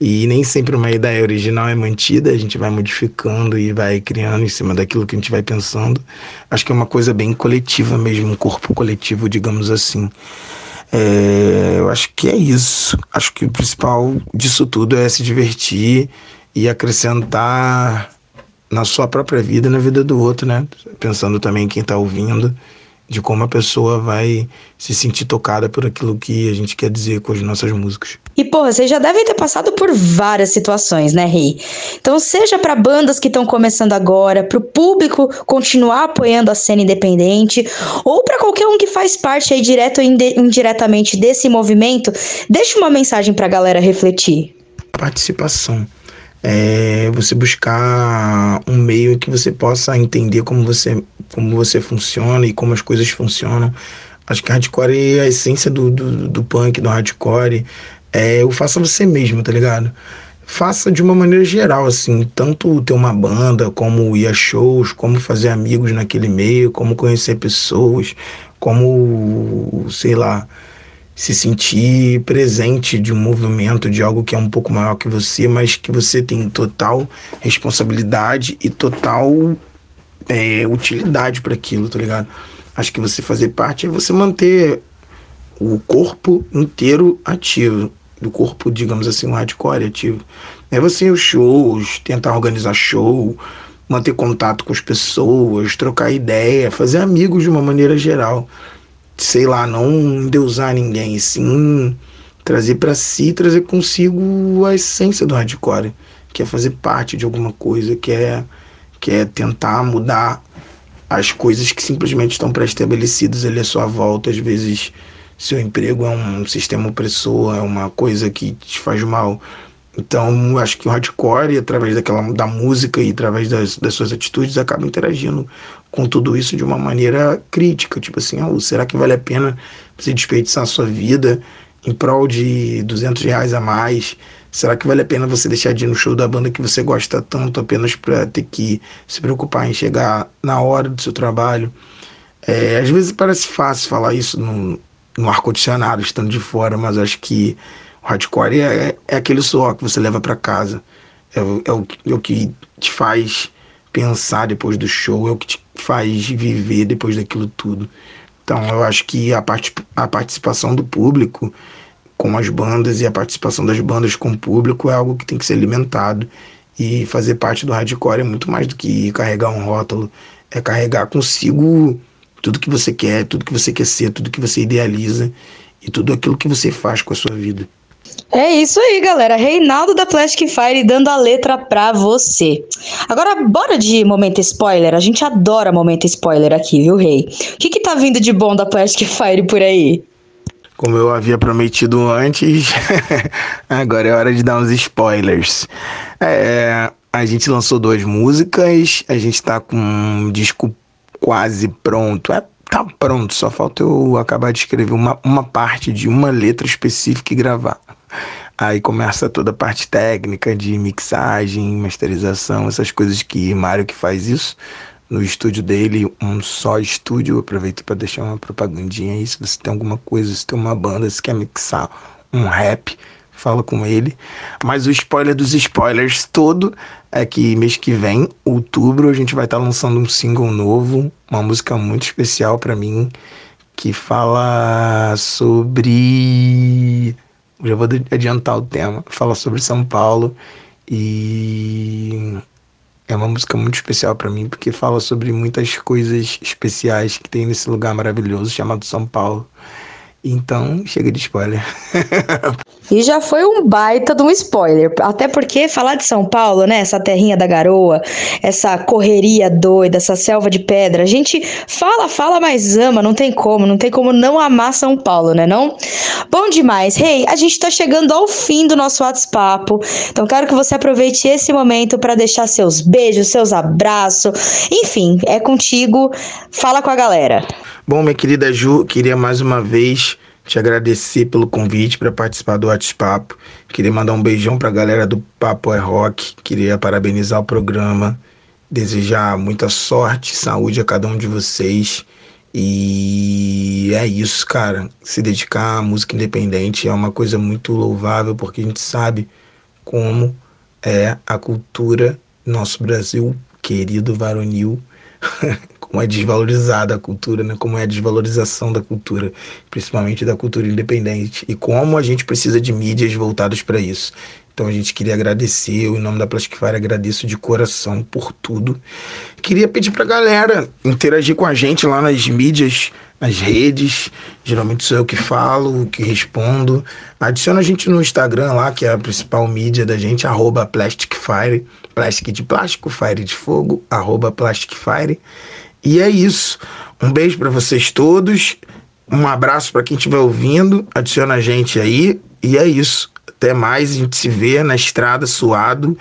E nem sempre uma ideia original é mantida, a gente vai modificando e vai criando em cima daquilo que a gente vai pensando. Acho que é uma coisa bem coletiva mesmo, um corpo coletivo, digamos assim. É, eu acho que é isso. Acho que o principal disso tudo é se divertir e acrescentar na sua própria vida e na vida do outro, né? Pensando também em quem está ouvindo de como a pessoa vai se sentir tocada por aquilo que a gente quer dizer com as nossas músicas. E porra, vocês já devem ter passado por várias situações, né, Rei? Então, seja para bandas que estão começando agora, para o público continuar apoiando a cena independente, ou para qualquer um que faz parte aí direto ou indiretamente desse movimento, deixa uma mensagem para a galera refletir. Participação é você buscar um meio que você possa entender como você, como você funciona e como as coisas funcionam. Acho que hardcore é a essência do, do, do punk, do hardcore. É o faça você mesmo, tá ligado? Faça de uma maneira geral, assim, tanto ter uma banda, como ir a shows, como fazer amigos naquele meio, como conhecer pessoas, como, sei lá, se sentir presente de um movimento, de algo que é um pouco maior que você, mas que você tem total responsabilidade e total é, utilidade para aquilo, tá ligado? Acho que você fazer parte é você manter o corpo inteiro ativo, do corpo, digamos assim, um hardcore ativo. É você ir aos shows, tentar organizar show, manter contato com as pessoas, trocar ideia, fazer amigos de uma maneira geral sei lá, não endeusar ninguém, sim trazer para si, trazer consigo a essência do hardcore, que é fazer parte de alguma coisa, que é, que é tentar mudar as coisas que simplesmente estão pré-estabelecidas ali à sua volta. Às vezes, seu emprego é um sistema opressor, é uma coisa que te faz mal. Então, acho que o hardcore, através daquela, da música e através das, das suas atitudes, acaba interagindo com tudo isso de uma maneira crítica. Tipo assim, oh, será que vale a pena você desperdiçar a sua vida em prol de 200 reais a mais? Será que vale a pena você deixar de ir no show da banda que você gosta tanto apenas para ter que se preocupar em chegar na hora do seu trabalho? É, às vezes parece fácil falar isso no, no ar-condicionado, estando de fora, mas acho que hardcore é, é aquele suor que você leva para casa. É, é, o, é o que te faz pensar depois do show, é o que te faz viver depois daquilo tudo. Então eu acho que a, a participação do público com as bandas e a participação das bandas com o público é algo que tem que ser alimentado. E fazer parte do hardcore é muito mais do que carregar um rótulo, é carregar consigo tudo que você quer, tudo que você quer ser, tudo que você idealiza e tudo aquilo que você faz com a sua vida. É isso aí, galera. Reinaldo da Plastic Fire dando a letra pra você. Agora, bora de momento spoiler. A gente adora momento spoiler aqui, viu, Rei? O que, que tá vindo de bom da Plastic Fire por aí? Como eu havia prometido antes, agora é hora de dar uns spoilers. É, a gente lançou duas músicas, a gente tá com um disco quase pronto. É tá pronto, só falta eu acabar de escrever uma, uma parte de uma letra específica e gravar. Aí começa toda a parte técnica de mixagem, masterização, essas coisas que Mário que faz isso no estúdio dele, um só estúdio. Aproveito para deixar uma propagandinha aí. Se você tem alguma coisa, se tem uma banda, se quer mixar um rap, fala com ele. Mas o spoiler dos spoilers todo é que mês que vem, outubro, a gente vai estar tá lançando um single novo, uma música muito especial para mim, que fala sobre já vou adiantar o tema. Fala sobre São Paulo e é uma música muito especial para mim porque fala sobre muitas coisas especiais que tem nesse lugar maravilhoso chamado São Paulo. Então, chega de spoiler. E já foi um baita de um spoiler. Até porque falar de São Paulo, né? Essa terrinha da garoa, essa correria doida, essa selva de pedra. A gente fala, fala, mas ama. Não tem como. Não tem como não amar São Paulo, né? Não? Bom demais. Rei, hey, a gente tá chegando ao fim do nosso WhatsApp. Então quero que você aproveite esse momento para deixar seus beijos, seus abraços. Enfim, é contigo. Fala com a galera. Bom, minha querida Ju, queria mais uma vez te agradecer pelo convite para participar do WhatsApp. Queria mandar um beijão para a galera do Papo é Rock. Queria parabenizar o programa, desejar muita sorte, saúde a cada um de vocês. E é isso, cara. Se dedicar à música independente é uma coisa muito louvável porque a gente sabe como é a cultura nosso Brasil querido varonil como é desvalorizada a cultura, né? como é a desvalorização da cultura, principalmente da cultura independente, e como a gente precisa de mídias voltadas para isso. Então a gente queria agradecer, eu, em nome da Plastic Fire agradeço de coração por tudo. Queria pedir para a galera interagir com a gente lá nas mídias, nas redes. Geralmente sou eu que falo, que respondo. Adiciona a gente no Instagram lá, que é a principal mídia da gente, arroba Plastic Fire, plastic de plástico, fire de fogo, arroba Plastic Fire. E é isso. Um beijo para vocês todos. Um abraço para quem estiver ouvindo. Adiciona a gente aí. E é isso. Até mais. A gente se vê na estrada suado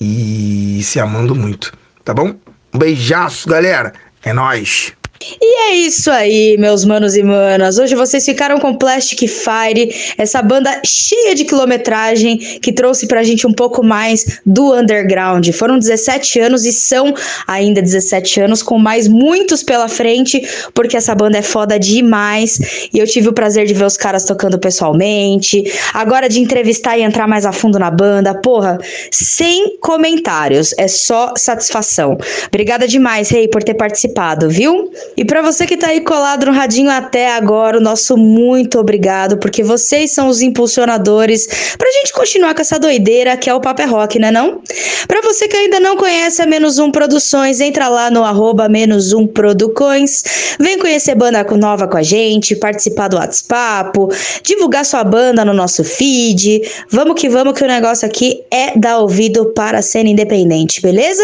e se amando muito. Tá bom? Um beijaço, galera. É nós. E é isso aí, meus manos e manas. Hoje vocês ficaram com Plastic Fire, essa banda cheia de quilometragem que trouxe pra gente um pouco mais do underground. Foram 17 anos e são ainda 17 anos, com mais muitos pela frente, porque essa banda é foda demais. E eu tive o prazer de ver os caras tocando pessoalmente. Agora de entrevistar e entrar mais a fundo na banda. Porra, sem comentários, é só satisfação. Obrigada demais, Rei, por ter participado, viu? E para você que tá aí colado no radinho até agora, o nosso muito obrigado, porque vocês são os impulsionadores pra gente continuar com essa doideira que é o Papo é Rock, né não? Pra você que ainda não conhece a Menos Um Produções, entra lá no arroba Menos Um Producões, vem conhecer banda nova com a gente, participar do WhatsApp, divulgar sua banda no nosso feed, vamos que vamos que o negócio aqui é dar ouvido para a cena independente, beleza?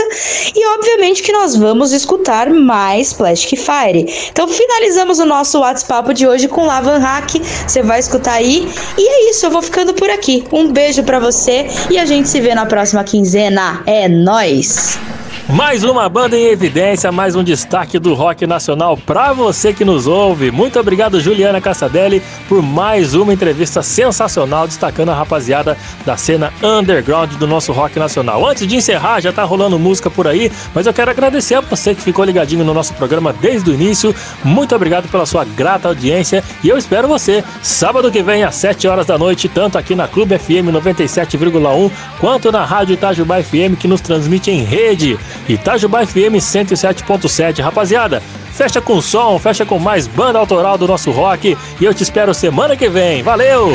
E obviamente que nós vamos escutar mais Plastic Então finalizamos o nosso WhatsApp de hoje com Lavan Hack. Você vai escutar aí. E é isso, eu vou ficando por aqui. Um beijo para você e a gente se vê na próxima quinzena. É nós. Mais uma banda em evidência, mais um destaque do rock nacional para você que nos ouve. Muito obrigado, Juliana Cassadelli, por mais uma entrevista sensacional, destacando a rapaziada da cena underground do nosso rock nacional. Antes de encerrar, já tá rolando música por aí, mas eu quero agradecer a você que ficou ligadinho no nosso programa desde o início. Muito obrigado pela sua grata audiência e eu espero você sábado que vem às 7 horas da noite, tanto aqui na Clube FM 97,1 quanto na Rádio Itajubá FM que nos transmite em rede. Itajubá FM 107.7. Rapaziada, fecha com som, fecha com mais banda autoral do nosso rock e eu te espero semana que vem. Valeu!